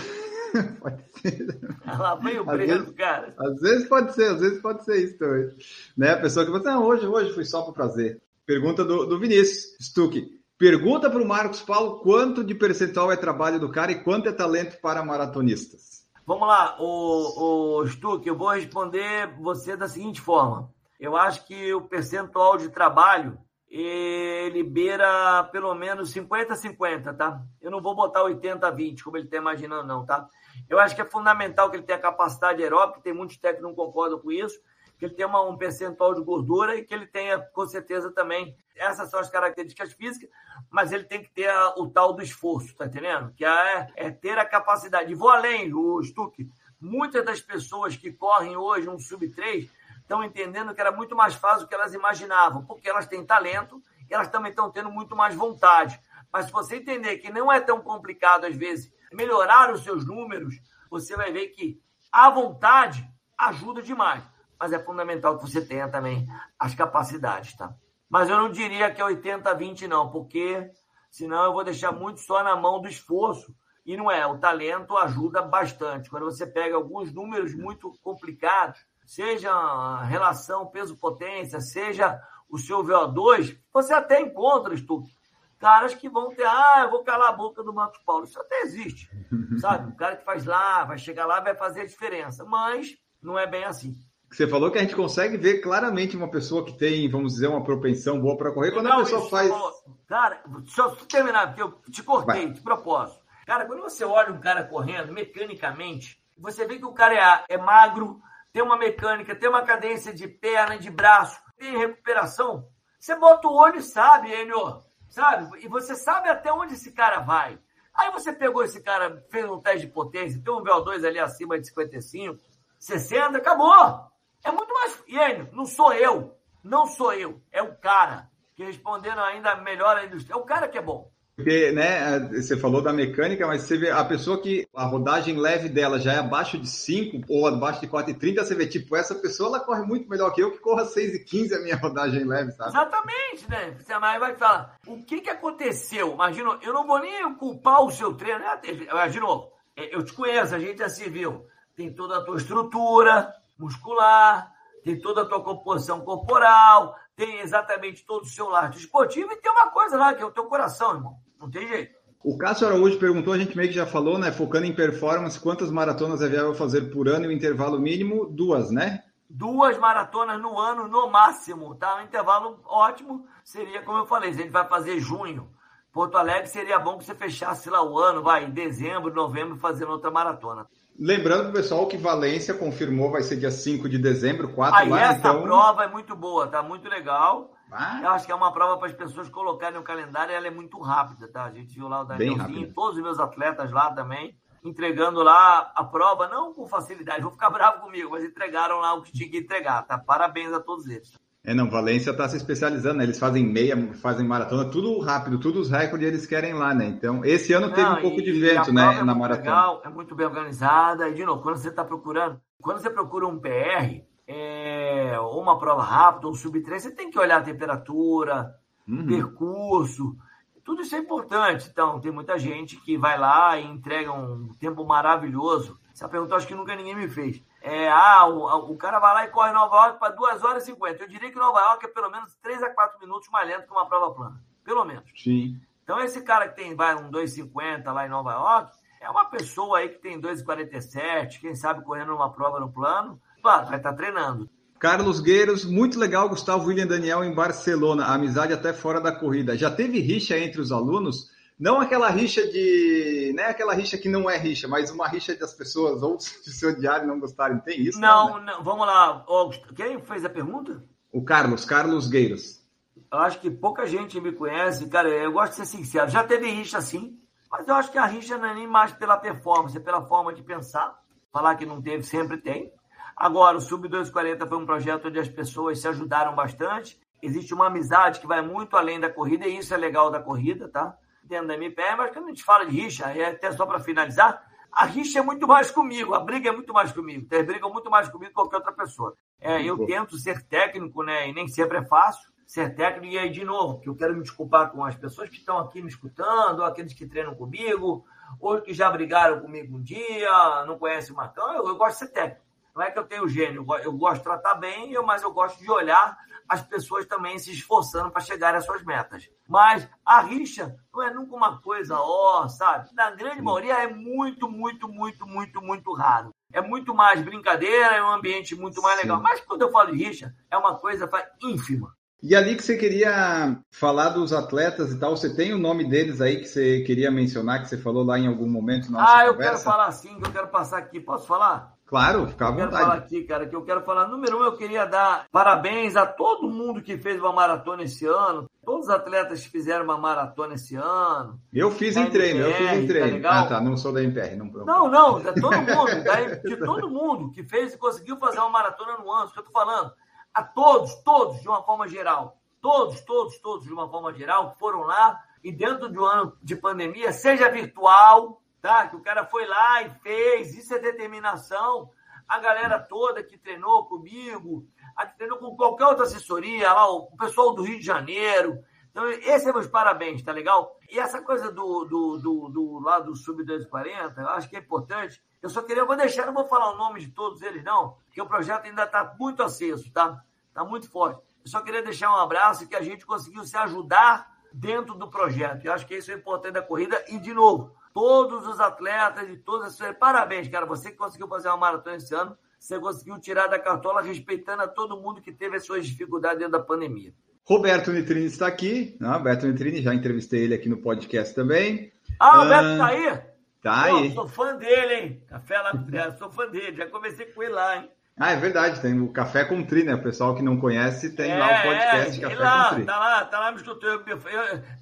pode ser. Lá vem o Breno, vezes, cara. Às vezes pode ser, às vezes pode ser isso também. Né? A pessoa que fala assim, ah, hoje, hoje fui só por prazer. Pergunta do, do Vinícius Stuck. Pergunta para o Marcos Paulo quanto de percentual é trabalho do cara e quanto é talento para maratonistas. Vamos lá, o, o Stuck, eu vou responder você da seguinte forma. Eu acho que o percentual de trabalho ele beira pelo menos 50-50, tá? Eu não vou botar 80-20, como ele está imaginando, não, tá? Eu acho que é fundamental que ele tenha capacidade aeróbica, tem muitos técnicos que não concordam com isso, que ele tenha um percentual de gordura e que ele tenha, com certeza, também. Essas são as características físicas, mas ele tem que ter a, o tal do esforço, tá entendendo? Que é, é ter a capacidade. E vou além, o Stuck. Muitas das pessoas que correm hoje um sub-3 estão entendendo que era muito mais fácil do que elas imaginavam, porque elas têm talento e elas também estão tendo muito mais vontade. Mas se você entender que não é tão complicado, às vezes, melhorar os seus números, você vai ver que a vontade ajuda demais mas é fundamental que você tenha também as capacidades, tá? Mas eu não diria que é 80-20, não, porque senão eu vou deixar muito só na mão do esforço. E não é, o talento ajuda bastante. Quando você pega alguns números muito complicados, seja a relação peso-potência, seja o seu VO2, você até encontra, Stuck, caras que vão ter, ah, eu vou calar a boca do Marcos Paulo. Isso até existe, sabe? O cara que faz lá, vai chegar lá, vai fazer a diferença. Mas não é bem assim. Você falou que a gente consegue ver claramente uma pessoa que tem, vamos dizer, uma propensão boa para correr. Quando não, a pessoa faz. Cara, eu terminar, porque eu te cortei Vai. de propósito. Cara, quando você olha um cara correndo mecanicamente, você vê que o cara é, é magro, tem uma mecânica, tem uma cadência de perna, de braço, tem recuperação. Você bota o olho e sabe, Enio, sabe? E você sabe até onde esse cara vai. Aí você pegou esse cara, fez um teste de potência, tem um VO2 ali acima de 55, 60, acabou. É muito mais. E não sou eu. Não sou eu. É o cara. Que respondendo ainda melhor a indústria. É o cara que é bom. Porque, né, você falou da mecânica, mas você vê a pessoa que a rodagem leve dela já é abaixo de 5 ou abaixo de 4,30, você vê, tipo, essa pessoa ela corre muito melhor que eu, que corra 6,15 a minha rodagem leve, sabe? Exatamente, né? Você vai falar, o que que aconteceu? Imagina, eu não vou nem culpar o seu treino, né? Imagina, eu te conheço, a gente já se viu. Tem toda a tua estrutura, muscular, tem toda a tua composição corporal, tem exatamente todo o seu lado esportivo e tem uma coisa lá, que é o teu coração, irmão. Não tem jeito. O Cássio Araújo perguntou, a gente meio que já falou, né? Focando em performance, quantas maratonas é viável fazer por ano e o intervalo mínimo? Duas, né? duas maratonas no ano no máximo, tá? Um intervalo ótimo seria, como eu falei, se a gente vai fazer junho, Porto Alegre seria bom que você fechasse lá o ano, vai, em dezembro, novembro, fazendo outra maratona. Lembrando pessoal que Valência confirmou vai ser dia 5 de dezembro, 4 Aí lá, essa então... prova é muito boa, tá muito legal. Ah, Eu acho que é uma prova para as pessoas colocarem no calendário, ela é muito rápida, tá? A gente viu lá o Danielzinho, todos os meus atletas lá também, entregando lá a prova, não com facilidade, vou ficar bravo comigo, mas entregaram lá o que tinha que entregar, tá? Parabéns a todos eles. É, não, Valência tá se especializando, né? Eles fazem meia, fazem maratona, tudo rápido, tudo os recordes eles querem lá, né? Então, esse ano teve Não, um pouco de vento, né, é na maratona. Legal, é muito bem organizada. E, de novo, quando você está procurando, quando você procura um PR, é, ou uma prova rápida, ou um sub-3, você tem que olhar a temperatura, Uhum. percurso. Tudo isso é importante. Então, tem muita gente que vai lá e entrega um tempo maravilhoso. Essa pergunta eu acho que nunca ninguém me fez. É, ah, o, o cara vai lá e corre Nova York para 2 horas e 50. Eu diria que Nova York é pelo menos 3 a 4 minutos mais lento que uma prova plana. Pelo menos. Sim. Então, esse cara que tem vai, um 2,50 lá em Nova York, é uma pessoa aí que tem 2,47, quem sabe correndo uma prova no plano, claro, vai estar treinando. Carlos Gueiros, muito legal, Gustavo William Daniel em Barcelona, amizade até fora da corrida. Já teve rixa entre os alunos? Não aquela rixa de. Não é aquela rixa que não é rixa, mas uma rixa das pessoas ou de se odiarem e não gostarem. Tem isso? Não, né? não, vamos lá. Augusto. Quem fez a pergunta? O Carlos, Carlos Gueiros. Eu acho que pouca gente me conhece, cara. Eu gosto de ser sincero. Já teve rixa sim, mas eu acho que a rixa não é nem mais pela performance, é pela forma de pensar. Falar que não teve, sempre tem. Agora, o Sub 240 foi um projeto onde as pessoas se ajudaram bastante. Existe uma amizade que vai muito além da corrida, e isso é legal da corrida, tá? Dentro da MPR, mas quando a gente fala de rixa, é até só para finalizar, a rixa é muito mais comigo, a briga é muito mais comigo. Eles brigam muito mais comigo que qualquer outra pessoa. É, eu tento ser técnico, né? E nem sempre é fácil ser técnico. E aí, de novo, que eu quero me desculpar com as pessoas que estão aqui me escutando, ou aqueles que treinam comigo, ou que já brigaram comigo um dia, não conhecem o Marcão. Eu, eu gosto de ser técnico. Não é que eu tenho gênio, eu go- eu gosto de tratar bem, eu- mas eu gosto de olhar as pessoas também se esforçando para chegar às suas metas. Mas a rixa não é nunca uma coisa, ó, sabe? Na grande maioria é muito, muito, muito, muito, muito raro. É muito mais brincadeira, é um ambiente muito mais Sim. legal. Mas quando eu falo de rixa, é uma coisa ínfima. E ali que você queria falar dos atletas e tal, você tem o nome deles aí que você queria mencionar, que você falou lá em algum momento na nossa Ah, eu conversa? quero falar sim, que eu quero passar aqui. Posso falar? Claro, fica à Eu quero falar vontade. aqui, cara, que eu quero falar. Número um, eu queria dar parabéns a todo mundo que fez uma maratona esse ano. Todos os atletas que fizeram uma maratona esse ano. Eu fiz Da em treino, eu fiz MPR, em tá treino. legal? ah, tá, não sou da MPR. Não, Não, não, de todo mundo, daí, de todo mundo que fez e conseguiu fazer uma maratona no ano, isso que eu tô falando. A todos, todos, de uma forma geral. Todos, todos, todos, de uma forma geral, foram lá e dentro de um ano de pandemia, seja virtual, tá? Que o cara foi lá e fez, isso é determinação. A galera toda que treinou comigo, a que treinou com qualquer outra assessoria, lá, o pessoal do Rio de Janeiro. Então, esse é meus parabéns, tá legal? E essa coisa do, do, do, do lá do Sub 240, eu acho que é importante. Eu só queria, eu vou deixar, não vou falar o nome de todos eles, não, porque o projeto ainda está muito aceso, tá? Está muito forte. Eu só queria deixar um abraço que a gente conseguiu se ajudar dentro do projeto. Eu acho que isso é importante da corrida. E, de novo, todos os atletas e todas as parabéns, cara. Você que conseguiu fazer uma maratona esse ano, você conseguiu tirar da cartola respeitando a todo mundo que teve as suas dificuldades dentro da pandemia. Roberto Nitrini está aqui. Né? Roberto Nitrini, já entrevistei ele aqui no podcast também. Ah, o Beto Ah, tá aí? Tá Pô, aí. sou fã dele, hein? Café lá, é, sou fã dele. Já comecei com ele lá, hein? Ah, é verdade, tem o Café com Tri, né? O pessoal que não conhece tem lá o podcast é, Café lá, com Tri. tá lá, tá lá me escutando.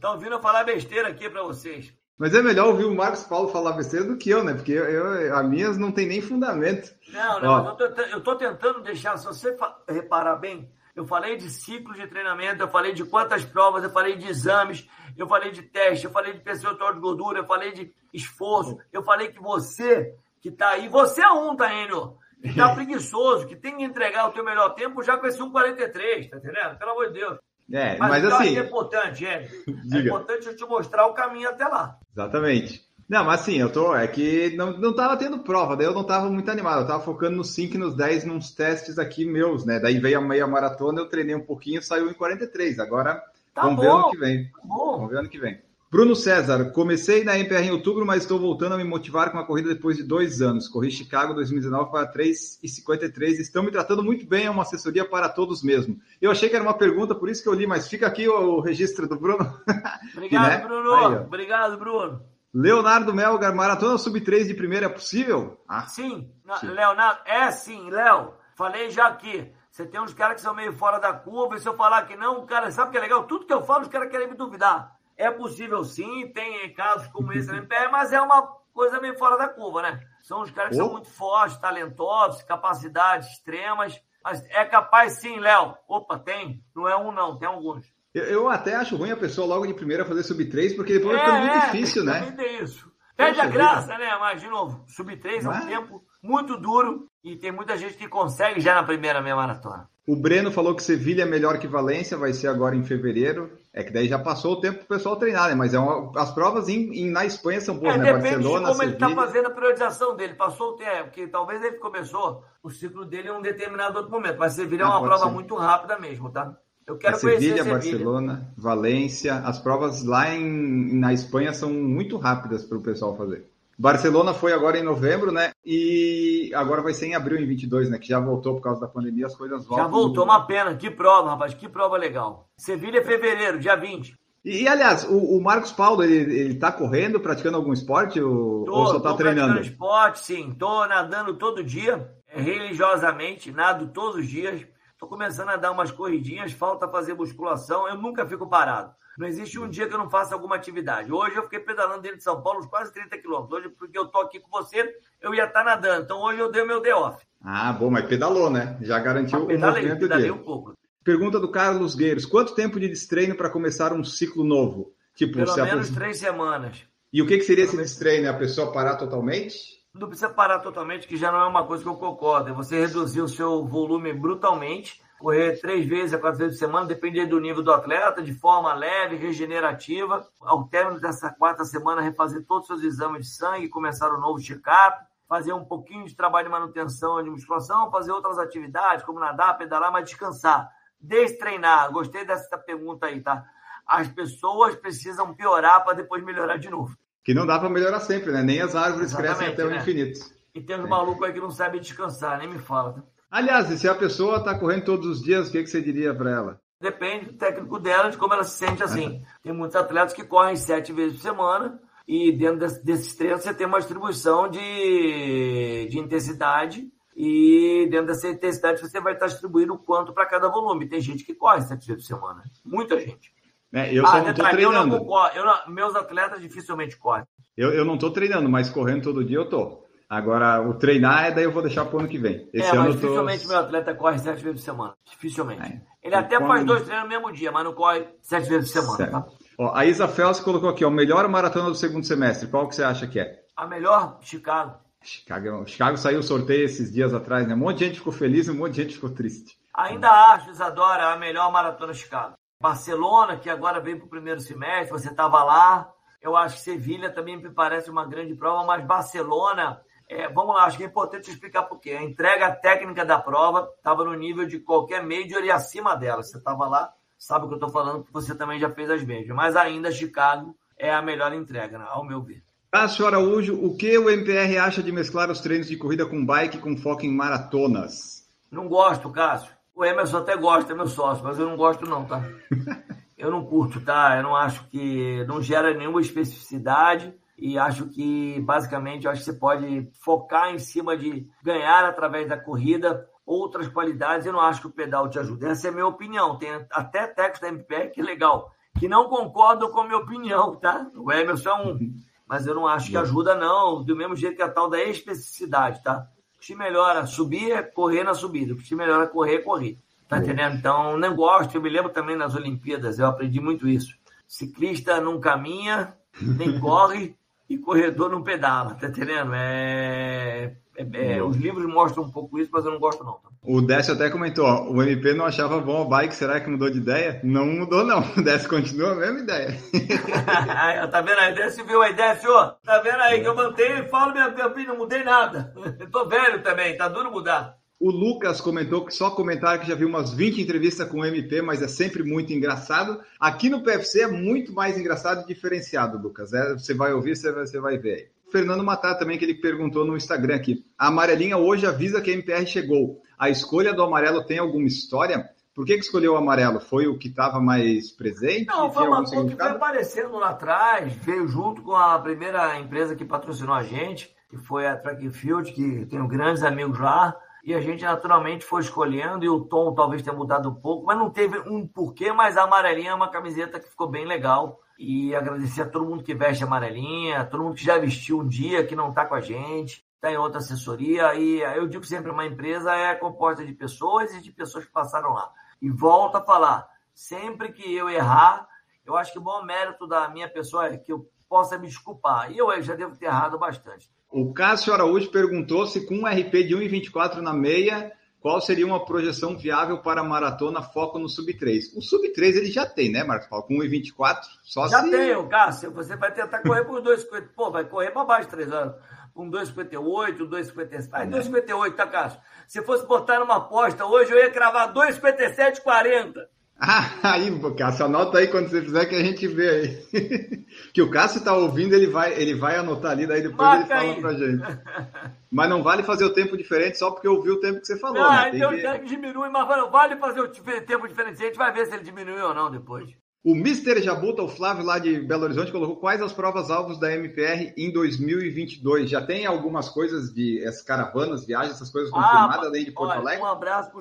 Tá ouvindo eu falar besteira aqui pra vocês. Mas é melhor ouvir o Marcos Paulo falar besteira do que eu, né? Porque eu, eu- as minhas não tem nem fundamento. Não, não, eu, tô, tentando- eu tô tentando deixar, se você reparar bem, eu falei de ciclo de treinamento, eu falei de quantas provas, eu falei de exames, eu falei de teste, eu falei de percentual de gordura, eu falei de esforço, eu falei que você que tá aí, você é um, tá, Enio? Que tá preguiçoso, que tem que entregar o teu melhor tempo já com esse 1,43, tá entendendo? Pelo amor de Deus. É, Mas, mas, eu acho assim, é importante, Enio. É Diga. importante eu te mostrar o caminho até lá. exatamente. Não, mas assim, eu tô. É que não, não tava tendo prova, daí eu não tava muito animado. Eu tava focando nos 5 e nos 10, nos testes aqui meus, né? Daí veio a meia maratona, eu treinei um pouquinho, saiu em 43. Agora Tá vamos ver ano bom, que vem. tá bom. Vamos ver ano que vem. Bruno César, comecei na MPR em outubro, mas estou voltando a me motivar com a corrida depois de dois anos. Corri Chicago 2019 para 3,53. Estão me tratando muito bem, é uma assessoria para todos mesmo. Eu achei que era uma pergunta, por isso que eu li, mas fica aqui o registro do Bruno. Obrigado, né? Bruno. Aí, Obrigado, Bruno. Leonardo Melgar, maratona sub-3 de primeira é possível? Ah, sim. sim. Leonardo, é sim, Léo. Falei já aqui. Você tem uns caras que são meio fora da curva, e se eu falar que não, o cara sabe que é legal? Tudo que eu falo, os caras querem me duvidar. É possível sim, tem casos como esse na MPR, mas é uma coisa meio fora da curva, né? São os caras que oh. são muito fortes, talentosos, capacidades extremas. Mas é capaz sim, Léo. Opa, tem. Não é um, não, tem alguns. Eu, eu, até acho ruim a pessoa logo de primeira fazer sub-3, porque depois é, ficando muito é, difícil, né? É isso. Perde a graça, vida. né? Mas, de novo, sub-3 é um tempo muito duro e tem muita gente que consegue já na primeira meia maratona. O Breno falou que Sevilha é melhor que Valência, vai ser agora em fevereiro. É que daí já passou o tempo para o pessoal treinar, né? Mas é uma, as provas em, em, na Espanha são boas, é, né? Depende Barcelona, de como ele está fazendo a priorização dele. Passou o tempo, porque talvez ele começou o ciclo dele em um determinado outro momento. Mas Sevilha é ah, é uma prova ser. muito rápida mesmo, tá? Eu quero é Sevilha, Sevilha, Barcelona, Valência. As provas lá em, na Espanha são muito rápidas para o pessoal fazer. Barcelona foi agora em novembro, né? E agora vai ser em abril, em 22, né? Que já voltou por causa da pandemia, as coisas voltam. Já voltou, uma pena. Que prova, rapaz. Que prova legal. Sevilha é fevereiro, dia 20. E, e aliás, o, o, Marcos Paulo, ele, ele tá correndo, praticando algum esporte ou, tô, ou só tá treinando? esporte, sim. Tô nadando todo dia, religiosamente, nado todos os dias. Tô começando a dar umas corridinhas, falta fazer musculação. Eu nunca fico parado. Não existe um dia que eu não faça alguma atividade. Hoje eu fiquei pedalando dentro de São Paulo uns quase 30 quilômetros. Hoje, porque eu tô aqui com você, eu ia estar tá nadando. Então hoje eu dei o meu day off. Ah, bom, mas pedalou, né? Já garantiu o movimento pedalei um pouco. Pergunta do Carlos Gueiros. Quanto tempo de destreino para começar um ciclo novo? Tipo, Pelo menos três semanas. E o que, que seria Pelo esse destreino? É a pessoa parar totalmente? Não precisa parar totalmente, que já não é uma coisa que eu concordo. É você reduzir o seu volume brutalmente correr três vezes a quatro vezes por semana, depende do nível do atleta, de forma leve, regenerativa. Ao término dessa quarta semana, refazer todos os seus exames de sangue, começar o um novo check-up, fazer um pouquinho de trabalho de manutenção de musculação, fazer outras atividades, como nadar, pedalar, mas descansar. Destreinar. Gostei dessa pergunta aí, tá? As pessoas precisam piorar para depois melhorar de novo. Que não dá para melhorar sempre, né? Nem as árvores Exatamente, crescem até o né? infinito. E tem uns é. malucos aí que não sabem descansar, nem me fala. Tá? Aliás, se a pessoa está correndo todos os dias, o que, que você diria para ela? Depende do técnico dela, de como ela se sente assim. Tem muitos atletas que correm sete vezes por semana e dentro desses treinos você tem uma distribuição de, de intensidade e dentro dessa intensidade você vai estar distribuindo o quanto para cada volume. Tem gente que corre sete vezes por semana. Muita gente. É, eu só ah, não estou treinando. Eu não, eu não, meus atletas dificilmente correm. Eu, eu não estou treinando, mas correndo todo dia eu estou. Agora, o treinar é daí eu vou deixar para o ano que vem. Esse é, mas dificilmente tô... meu atleta corre sete vezes por semana. Dificilmente. É. Ele até faz dois treinos no mesmo dia, mas não corre sete vezes por semana. Tá? Ó, a Isa Fels colocou aqui, ó, o melhor maratona do segundo semestre. Qual que você acha que é? A melhor, Chicago. Chicago, Chicago saiu o sorteio esses dias atrás, né? Um monte de gente ficou feliz e um monte de gente ficou triste. Ainda acho, Isadora, a melhor maratona Chicago. Barcelona, que agora veio para o primeiro semestre, você estava lá. Eu acho que Sevilha também me parece uma grande prova, mas Barcelona é, vamos lá, acho que é importante explicar por quê. A entrega técnica da prova estava no nível de qualquer major e acima dela. Você estava lá, sabe o que eu estou falando, porque você também já fez as majors. Mas ainda Chicago é a melhor entrega, ao meu ver. Cássio Araújo, o que o MPR acha de mesclar os treinos de corrida com bike com foco em maratonas? Não gosto, Cássio. O Emerson até gosta, é meu sócio, mas eu não gosto não, tá? eu não curto, tá? Eu não acho que... Não gera nenhuma especificidade e acho que basicamente acho que você pode focar em cima de ganhar através da corrida outras qualidades. Eu não acho que o pedal te ajuda. Essa é a minha opinião. Tem até texto da MPR que é legal, que não concordam com a minha opinião, tá? O Emerson é um, mas eu não acho que ajuda não, do mesmo jeito que a tal da especificidade, tá? O que melhora subir é correr na subida, o que melhora correr é correr. Tá entendendo? Então, não gosto. Eu me lembro também nas Olimpíadas, eu aprendi muito isso. Ciclista não caminha, nem corre, e corredor não pedala, tá entendendo? É, é, é, os livros mostram um pouco isso, mas eu não gosto não. Tá? O Décio até comentou, ó, o MP não achava bom a bike, será que mudou de ideia? Não mudou não, o Décio continua a mesma ideia. tá vendo aí, Décio viu aí, Décio? Tá vendo aí que eu mantenho e falo, minha, minha filha, não mudei nada. Eu tô velho também, tá duro mudar. O Lucas comentou que só comentaram que já viu umas 20 entrevistas com o MP, mas é sempre muito engraçado. Aqui no PFC é muito mais engraçado e diferenciado, Lucas. É, você vai ouvir, você vai, você vai ver aí. Fernando Matar também, que ele perguntou no Instagram aqui. A amarelinha hoje avisa que a MPR chegou. A escolha do amarelo tem alguma história? Por que, que escolheu o amarelo? Foi o que estava mais presente? Não, foi uma coisa que foi aparecendo lá atrás, veio junto com a primeira empresa que patrocinou a gente, que foi a Track Field, que tenho grandes amigos lá e a gente naturalmente foi escolhendo, e o tom talvez tenha mudado um pouco, mas não teve um porquê, mas a amarelinha é uma camiseta que ficou bem legal. E agradecer a todo mundo que veste amarelinha, todo mundo que já vestiu um dia, que não está com a gente, está em outra assessoria. E eu digo sempre, uma empresa é composta de pessoas e de pessoas que passaram lá. E volto a falar, sempre que eu errar, eu acho que o bom mérito da minha pessoa é que eu possa me desculpar. E eu já devo ter errado bastante. O Cássio Araújo perguntou se com um RP de 1,24 na meia, qual seria uma projeção viável para a maratona foco no sub-3? O sub-3 ele já tem, né, Marcos Paulo? Com 1,24, só já se... Já tem, Cássio. Você vai tentar correr por 2,50. Pô, vai correr para baixo de 3 anos. Um 2,58, 2,57. Ah, 2,58, tá, Cássio? Se fosse botar numa aposta hoje, eu ia cravar 2,57,40. Ah, aí, Cássio, anota aí quando você fizer que a gente vê aí. que o Cássio está ouvindo, ele vai, ele vai anotar ali, daí depois Marca ele fala aí. pra gente. Mas não vale fazer o tempo diferente só porque eu vi o tempo que você falou. Ah, né? Então que... diminui, mas vale fazer o tempo diferente. A gente vai ver se ele diminui ou não depois. O Mr. Jabuta, o Flávio lá de Belo Horizonte, colocou quais as provas-alvos da MPR em 2022. Já tem algumas coisas de as caravanas, viagens, essas coisas confirmadas ah, além de Porto olha, Alegre? Um abraço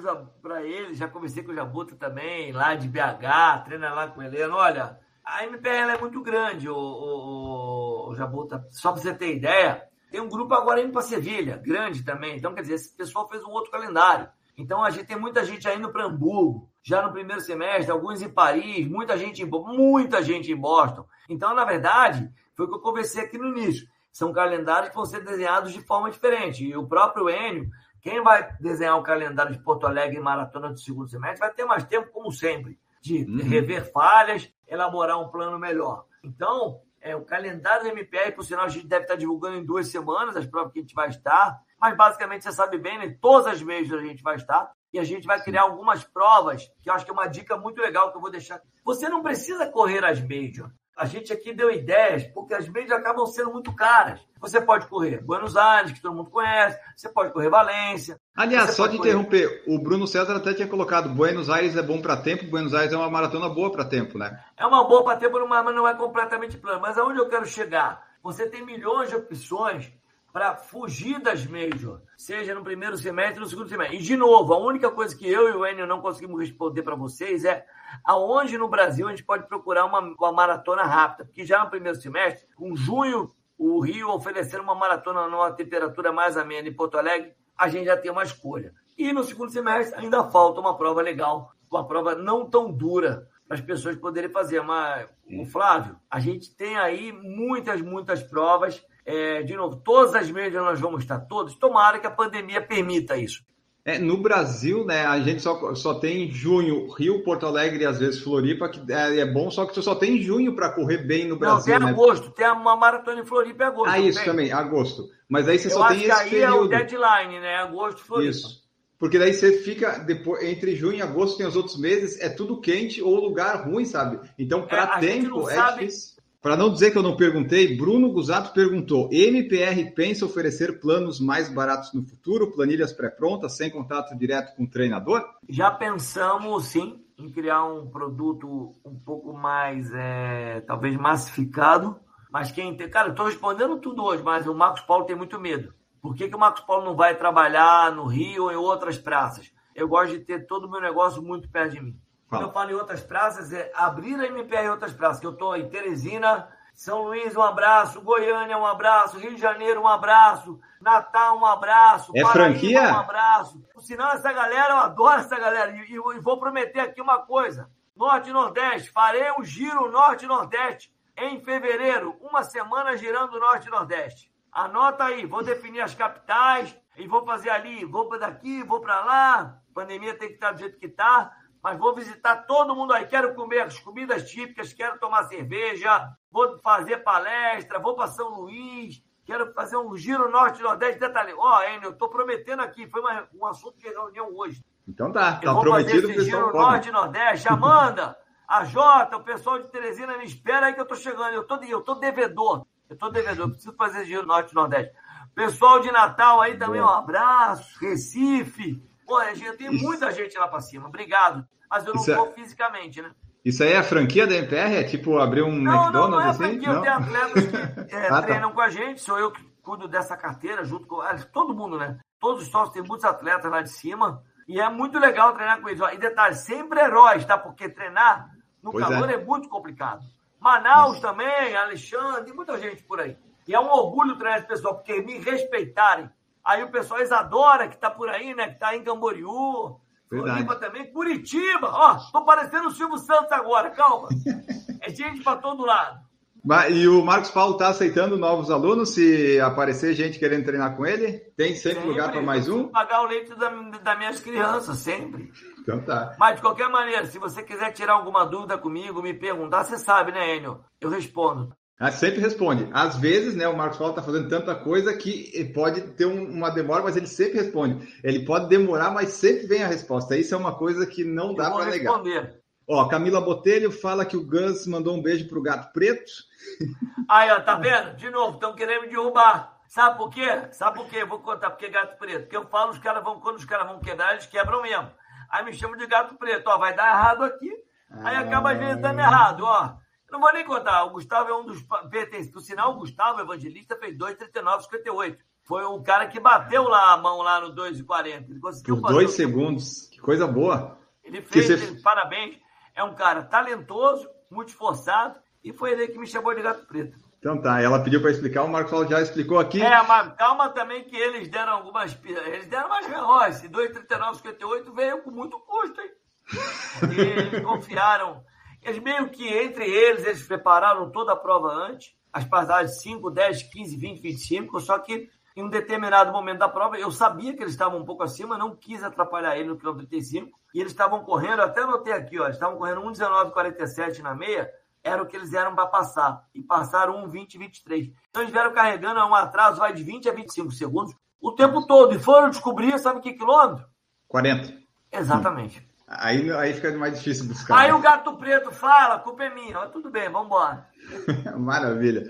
para ele, já conversei com o Jabuta também, lá de BH, treina lá com o Heleno. Olha, a MPR é muito grande, o, o, o Jabuta. Só para você ter ideia, tem um grupo agora indo para Sevilha, grande também. Então, quer dizer, esse pessoal fez um outro calendário. Então, a gente tem muita gente indo para Hamburgo, já no primeiro semestre, alguns em Paris, muita gente em, muita gente em Boston. Então, na verdade, foi o que eu conversei aqui no início. São calendários que vão ser desenhados de forma diferente. E o próprio Enio, quem vai desenhar o calendário de Porto Alegre em maratona do segundo semestre, vai ter mais tempo, como sempre, de uhum. rever falhas, elaborar um plano melhor. Então, é, o calendário do MPR, por sinal, a gente deve estar divulgando em duas semanas as provas que a gente vai estar. Mas basicamente você sabe bem, né? Todas as vezes a gente vai estar e a gente vai criar algumas provas, que eu acho que é uma dica muito legal que eu vou deixar. Você não precisa correr as majors. A gente aqui deu ideias, porque as majors acabam sendo muito caras. Você pode correr Buenos Aires, que todo mundo conhece, você pode correr Valência. Aliás, só de correr... interromper, o Bruno César até tinha colocado Buenos Aires é bom para tempo, Buenos Aires é uma maratona boa para tempo, né? É uma boa para tempo, mas não é completamente plano. Mas aonde eu quero chegar? Você tem milhões de opções para fugir das majors, seja no primeiro semestre ou no segundo semestre. E, de novo, a única coisa que eu e o Enio não conseguimos responder para vocês é aonde no Brasil a gente pode procurar uma, uma, maratona rápida. Porque já no primeiro semestre, com junho, o Rio oferecendo uma maratona numa temperatura mais amena em Porto Alegre, a gente já tem uma escolha. E no segundo semestre ainda falta uma prova legal, uma prova não tão dura para as pessoas poderem fazer. Mas, o Flávio, a gente tem aí muitas, muitas provas é, de novo, todas as vezes nós vamos estar todos. Tomara que a pandemia permita isso. É, no Brasil, né, a gente só, só tem junho, Rio, Porto Alegre e às vezes Floripa, que é, é bom, só que só tem junho para correr bem no Brasil. Não, tem né? agosto, tem uma maratona em Floripa em agosto. Ah, isso tem? também, agosto. Mas aí você Eu só tem esse aí período. é o deadline, né? Agosto, Floripa. Isso. Porque daí você fica depois entre junho e agosto tem os outros meses, é tudo quente ou lugar ruim, sabe? Então para é, tempo é sabe... difícil. Para não dizer que eu não perguntei, Bruno Gusato perguntou: MPR pensa oferecer planos mais baratos no futuro, planilhas pré-prontas, sem contato direto com o treinador? Já pensamos, sim, em criar um produto um pouco mais, é, talvez, massificado. Mas quem tem. Cara, eu estou respondendo tudo hoje, mas o Marcos Paulo tem muito medo. Por que, que o Marcos Paulo não vai trabalhar no Rio ou em outras praças? Eu gosto de ter todo o meu negócio muito perto de mim. Quando eu falo em outras praças, é abrir a MPR em outras praças. Que eu estou em Teresina, São Luís, um abraço. Goiânia, um abraço. Rio de Janeiro, um abraço. Natal, um abraço. É Paraíba, franquia? um abraço. Senão, essa galera, eu adoro essa galera. E, e, vou prometer aqui uma coisa. Norte e Nordeste. Farei um giro Norte e Nordeste em fevereiro. Uma semana girando Norte e Nordeste. Anota aí. Vou definir as capitais. E vou fazer ali. Vou para daqui, vou para lá. A pandemia tem que estar do jeito que está mas vou visitar todo mundo aí. Quero comer as comidas típicas, quero tomar cerveja, vou fazer palestra, vou para São Luís. Quero fazer um giro norte-nordeste detalhe. Ó, oh, Enio, eu tô prometendo aqui, foi uma, um assunto de reunião hoje. Então tá, tá prometido. Fazer esse giro norte-nordeste, Amanda, a Jota, o pessoal de Teresina, me espera aí que eu tô chegando. Eu tô, eu tô devedor. Eu tô devedor, preciso fazer esse giro norte-nordeste. Pessoal de Natal aí também, um abraço. Recife. Pô, tem muita gente lá pra cima. Obrigado. Mas eu não Isso é vou é... fisicamente, né? Isso aí é a franquia da MPR? É tipo abrir um não, McDonald's não, não é assim? Franquia, não, eu tenho atletas que é, ah, tá. treinam tá. com a gente, sou eu que cuido dessa carteira, junto com todo mundo, né? Todos os sócios, tem muitos atletas lá de cima. E é muito legal treinar com eles. E detalhe, sempre heróis, tá? Porque treinar no pois calor é. é. muito complicado. Manaus também, Alexandre, muita gente por aí. E é um orgulho treinar esse pessoal, porque me respeitarem. Aí o pessoal Isadora, que tá por aí, né? Que tá em Camboriú, Floripa também, Curitiba. Ó, tô parecendo o Silvio Santos agora, calma. É gente para todo lado. E o Marcos Paulo está aceitando novos alunos? Se aparecer gente querendo treinar com ele, tem sempre, sempre lugar para mais um? Pagar o leite da, das minhas crianças, sempre. Então tá. Mas de qualquer maneira, se você quiser tirar alguma dúvida comigo, me perguntar, você sabe, né, Enio? Eu respondo. Ah, sempre responde. Às vezes, né, o Marcos Paulo está fazendo tanta coisa que pode ter um, uma demora, mas ele sempre responde. Ele pode demorar, mas sempre vem a resposta. Isso é uma coisa que não dá para negar. Ó, Camila Botelho fala que o Gus mandou um beijo pro gato preto. Aí, ó, tá vendo? De novo, estão querendo me derrubar. Sabe por quê? Sabe por quê? Eu vou contar porque gato preto. Porque eu falo, os caras vão, quando os caras vão quebrar, eles quebram mesmo. Aí me chamam de gato preto. Ó, vai dar errado aqui. Aí acaba vezes dando errado, ó. Não vou nem contar. O Gustavo é um dos. Pertence. Por sinal, o Gustavo Evangelista fez 2,39,58. Foi o cara que bateu lá a mão lá no 2,40. Ele conseguiu Por dois segundos. Que coisa boa. Ele fez, você... parabéns. É um cara talentoso, muito esforçado. E foi ele que me chamou de gato preto. Então tá, ela pediu para explicar, o Marcos Paulo já explicou aqui. É, mas calma também que eles deram algumas. Eles deram mais relógios. Esse 2,39,58 veio com muito custo, hein? E eles confiaram eles meio que, entre eles, eles prepararam toda a prova antes, as passagens 5, 10, 15, 20, 25, só que em um determinado momento da prova, eu sabia que eles estavam um pouco acima, não quis atrapalhar ele no quilômetro 35, e eles estavam correndo, até anotei aqui, ó, eles estavam correndo 1,19,47 na meia, era o que eles eram para passar, e passaram 1,20, 23. Então eles vieram carregando um atraso vai de 20 a 25 segundos o tempo todo, e foram descobrir, sabe que quilômetro? 40. Exatamente. Hum. Aí, aí fica mais difícil buscar. Aí o gato preto fala, a culpa é minha. Mas tudo bem, vamos embora. Maravilha.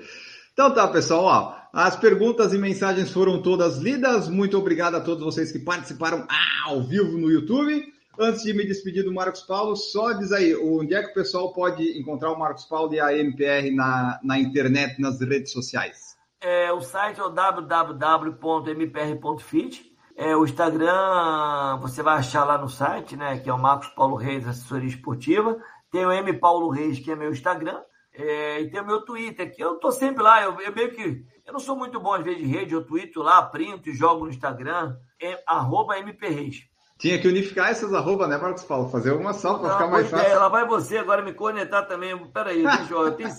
Então tá, pessoal, ó, as perguntas e mensagens foram todas lidas. Muito obrigado a todos vocês que participaram ao vivo no YouTube. Antes de me despedir do Marcos Paulo, só diz aí, onde é que o pessoal pode encontrar o Marcos Paulo e a MPR na, na internet, nas redes sociais? É, o site é o www.mpr.fit é, o Instagram você vai achar lá no site, né? Que é o Marcos Paulo Reis, assessoria esportiva. Tem o M Paulo Reis, que é meu Instagram. É, e tem o meu Twitter, que eu tô sempre lá. Eu, eu, meio que. Eu não sou muito bom às vezes de rede, eu tweeto lá, printo e jogo no Instagram. É, arroba MP Reis. Tinha que unificar essas arroba, né, Marcos Paulo? Fazer uma só para ficar mais fácil. É, lá vai você agora me conectar também. Peraí, deixa eu, eu tenho,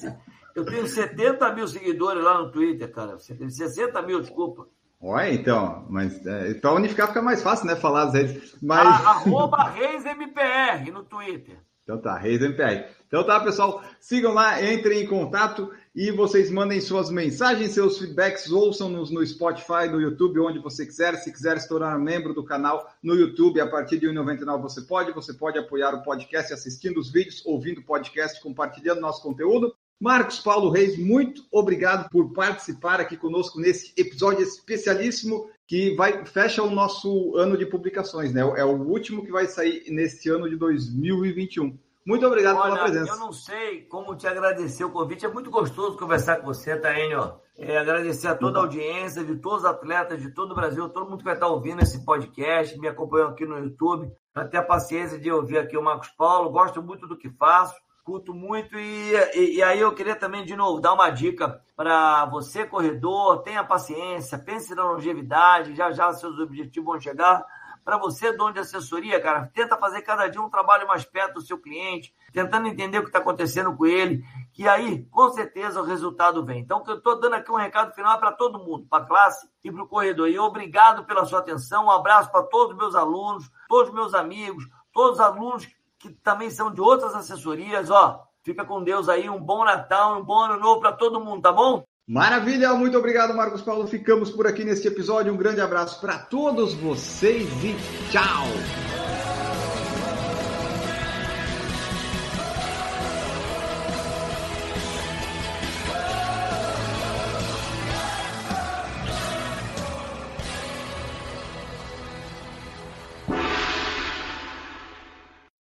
eu tenho 70 mil seguidores lá no Twitter, cara. 60 mil, desculpa. Olha, então, mas é, para unificar fica mais fácil, né? Falar às vezes. Mas... arroba ReisMPR no Twitter. Então tá, ReisMPR. Então tá, pessoal, sigam lá, entrem em contato e vocês mandem suas mensagens, seus feedbacks, ouçam-nos no Spotify, no YouTube, onde você quiser. Se quiser se tornar membro do canal no YouTube, a partir de R$ 1,99 você pode. Você pode apoiar o podcast assistindo os vídeos, ouvindo o podcast, compartilhando nosso conteúdo. Marcos Paulo Reis, muito obrigado por participar aqui conosco nesse episódio especialíssimo que vai fecha o nosso ano de publicações, né? É o último que vai sair neste ano de 2021. Muito obrigado Olha, pela presença. Eu não sei como te agradecer o convite. É muito gostoso conversar com você, Taênio. É, agradecer a toda a audiência, de todos os atletas de todo o Brasil, todo mundo que vai estar ouvindo esse podcast, me acompanhando aqui no YouTube, ter a paciência de ouvir aqui o Marcos Paulo. Gosto muito do que faço escuto muito e, e, e, aí eu queria também, de novo, dar uma dica para você, corredor, tenha paciência, pense na longevidade, já já seus objetivos vão chegar. Para você, dono de assessoria, cara, tenta fazer cada dia um trabalho mais perto do seu cliente, tentando entender o que está acontecendo com ele, que aí, com certeza, o resultado vem. Então, eu estou dando aqui um recado final para todo mundo, para a classe e para o corredor. E obrigado pela sua atenção, um abraço para todos os meus alunos, todos os meus amigos, todos os alunos que também são de outras assessorias, ó. Fica com Deus aí, um bom Natal, um bom ano novo para todo mundo, tá bom? Maravilha, muito obrigado, Marcos Paulo. Ficamos por aqui neste episódio. Um grande abraço para todos vocês e tchau!